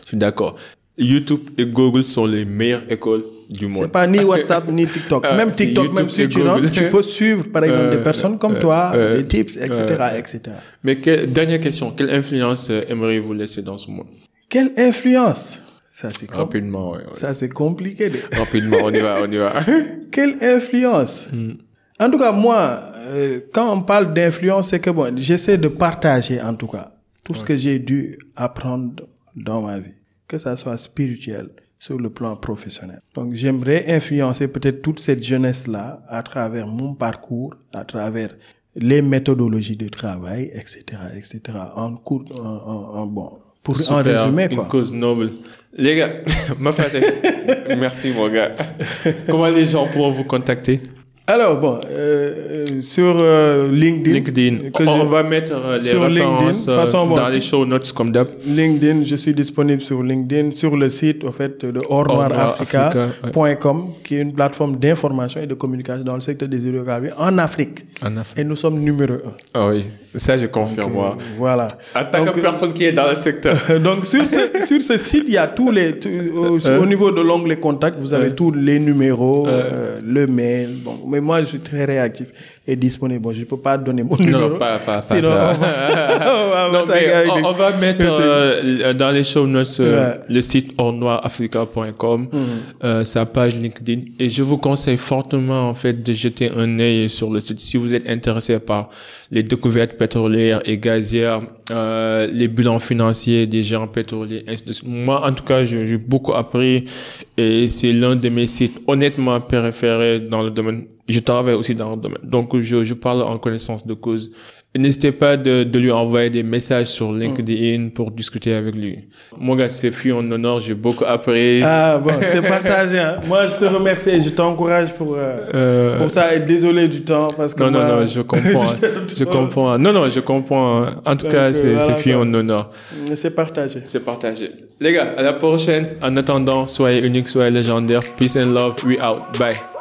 Je suis d'accord. YouTube et Google sont les meilleures écoles du monde. C'est pas ni WhatsApp ni TikTok. Ah, même TikTok, YouTube même si tu rentres, tu peux suivre par exemple Euh, des personnes comme euh, toi, euh, des tips, etc., euh, etc. Mais que- dernière question, quelle influence euh, aimeriez-vous laisser dans ce monde? Quelle influence? Ça c'est Rapidement, ouais, ouais. ça c'est compliqué. de- Rapidement, on y va, on y va. Quelle influence? En tout cas, moi, euh, quand on parle d'influence, c'est que bon, j'essaie de partager en tout cas tout ce que j'ai dû apprendre dans ma vie, que ça soit spirituel, sur le plan professionnel. Donc, j'aimerais influencer peut-être toute cette jeunesse-là à travers mon parcours, à travers les méthodologies de travail, etc., etc. En cours, en, en- en- bon, pour en Super, résumé, une quoi. cause noble. Les gars, ma. Merci, mon gars. Comment les gens pourront vous contacter? Alors bon, euh, euh, sur euh, LinkedIn, LinkedIn. que on je- va mettre euh, les sur références LinkedIn, euh, façon, bon, dans les show notes comme d'hab. LinkedIn, je suis disponible sur LinkedIn, sur le site au fait de Or Noir Noir Africa Africa, ouais. point com, qui est une plateforme d'information et de communication dans le secteur des hydrocarbures en Afrique. En Afrique. Et nous sommes numéro un. Ah oui, ça je confirme, moi. Voilà. En tant que personne qui est dans le secteur. Donc sur ce, sur ce site, il y a tous les tout- au, Hein? au niveau de l'onglet contact, vous avez tous les numéros, euh, le mail. Bon, mais moi je suis très réactif et disponible. Bon, je peux pas donner mon numéro. Non, pas, pas, pas Sinon, ça. on va- on va non, mais on, va mettre euh, dans les show notes euh, Ouais. le site ornoirafrica.com, Mhm. euh, sa page LinkedIn. Et je vous conseille fortement, en fait, de jeter un œil sur le site si vous êtes intéressé par les découvertes pétrolières et gazières, euh, les bilans financiers des géants pétroliers, ainsi de suite. Moi, en tout cas, j'ai j'ai beaucoup appris et c'est l'un de mes sites honnêtement préférés dans le domaine. Je travaille aussi dans le domaine. Donc, je, je parle en connaissance de cause. N'hésitez pas de, de lui envoyer des messages sur LinkedIn pour discuter avec lui. Mon gars, c'est fut un honneur, j'ai beaucoup appris. Ah bon, c'est partagé. Hein. Moi, je te remercie et je t'encourage pour, euh, Euh, pour ça. Et désolé du temps parce que non, moi, non, non, je comprends. je comprends. Non, non, je comprends. En tout Donc, cas, c'est voilà, fut un honneur. C'est partagé. C'est partagé. Les gars, à la prochaine. En attendant, soyez uniques, soyez légendaires. Peace and love. We out. Bye.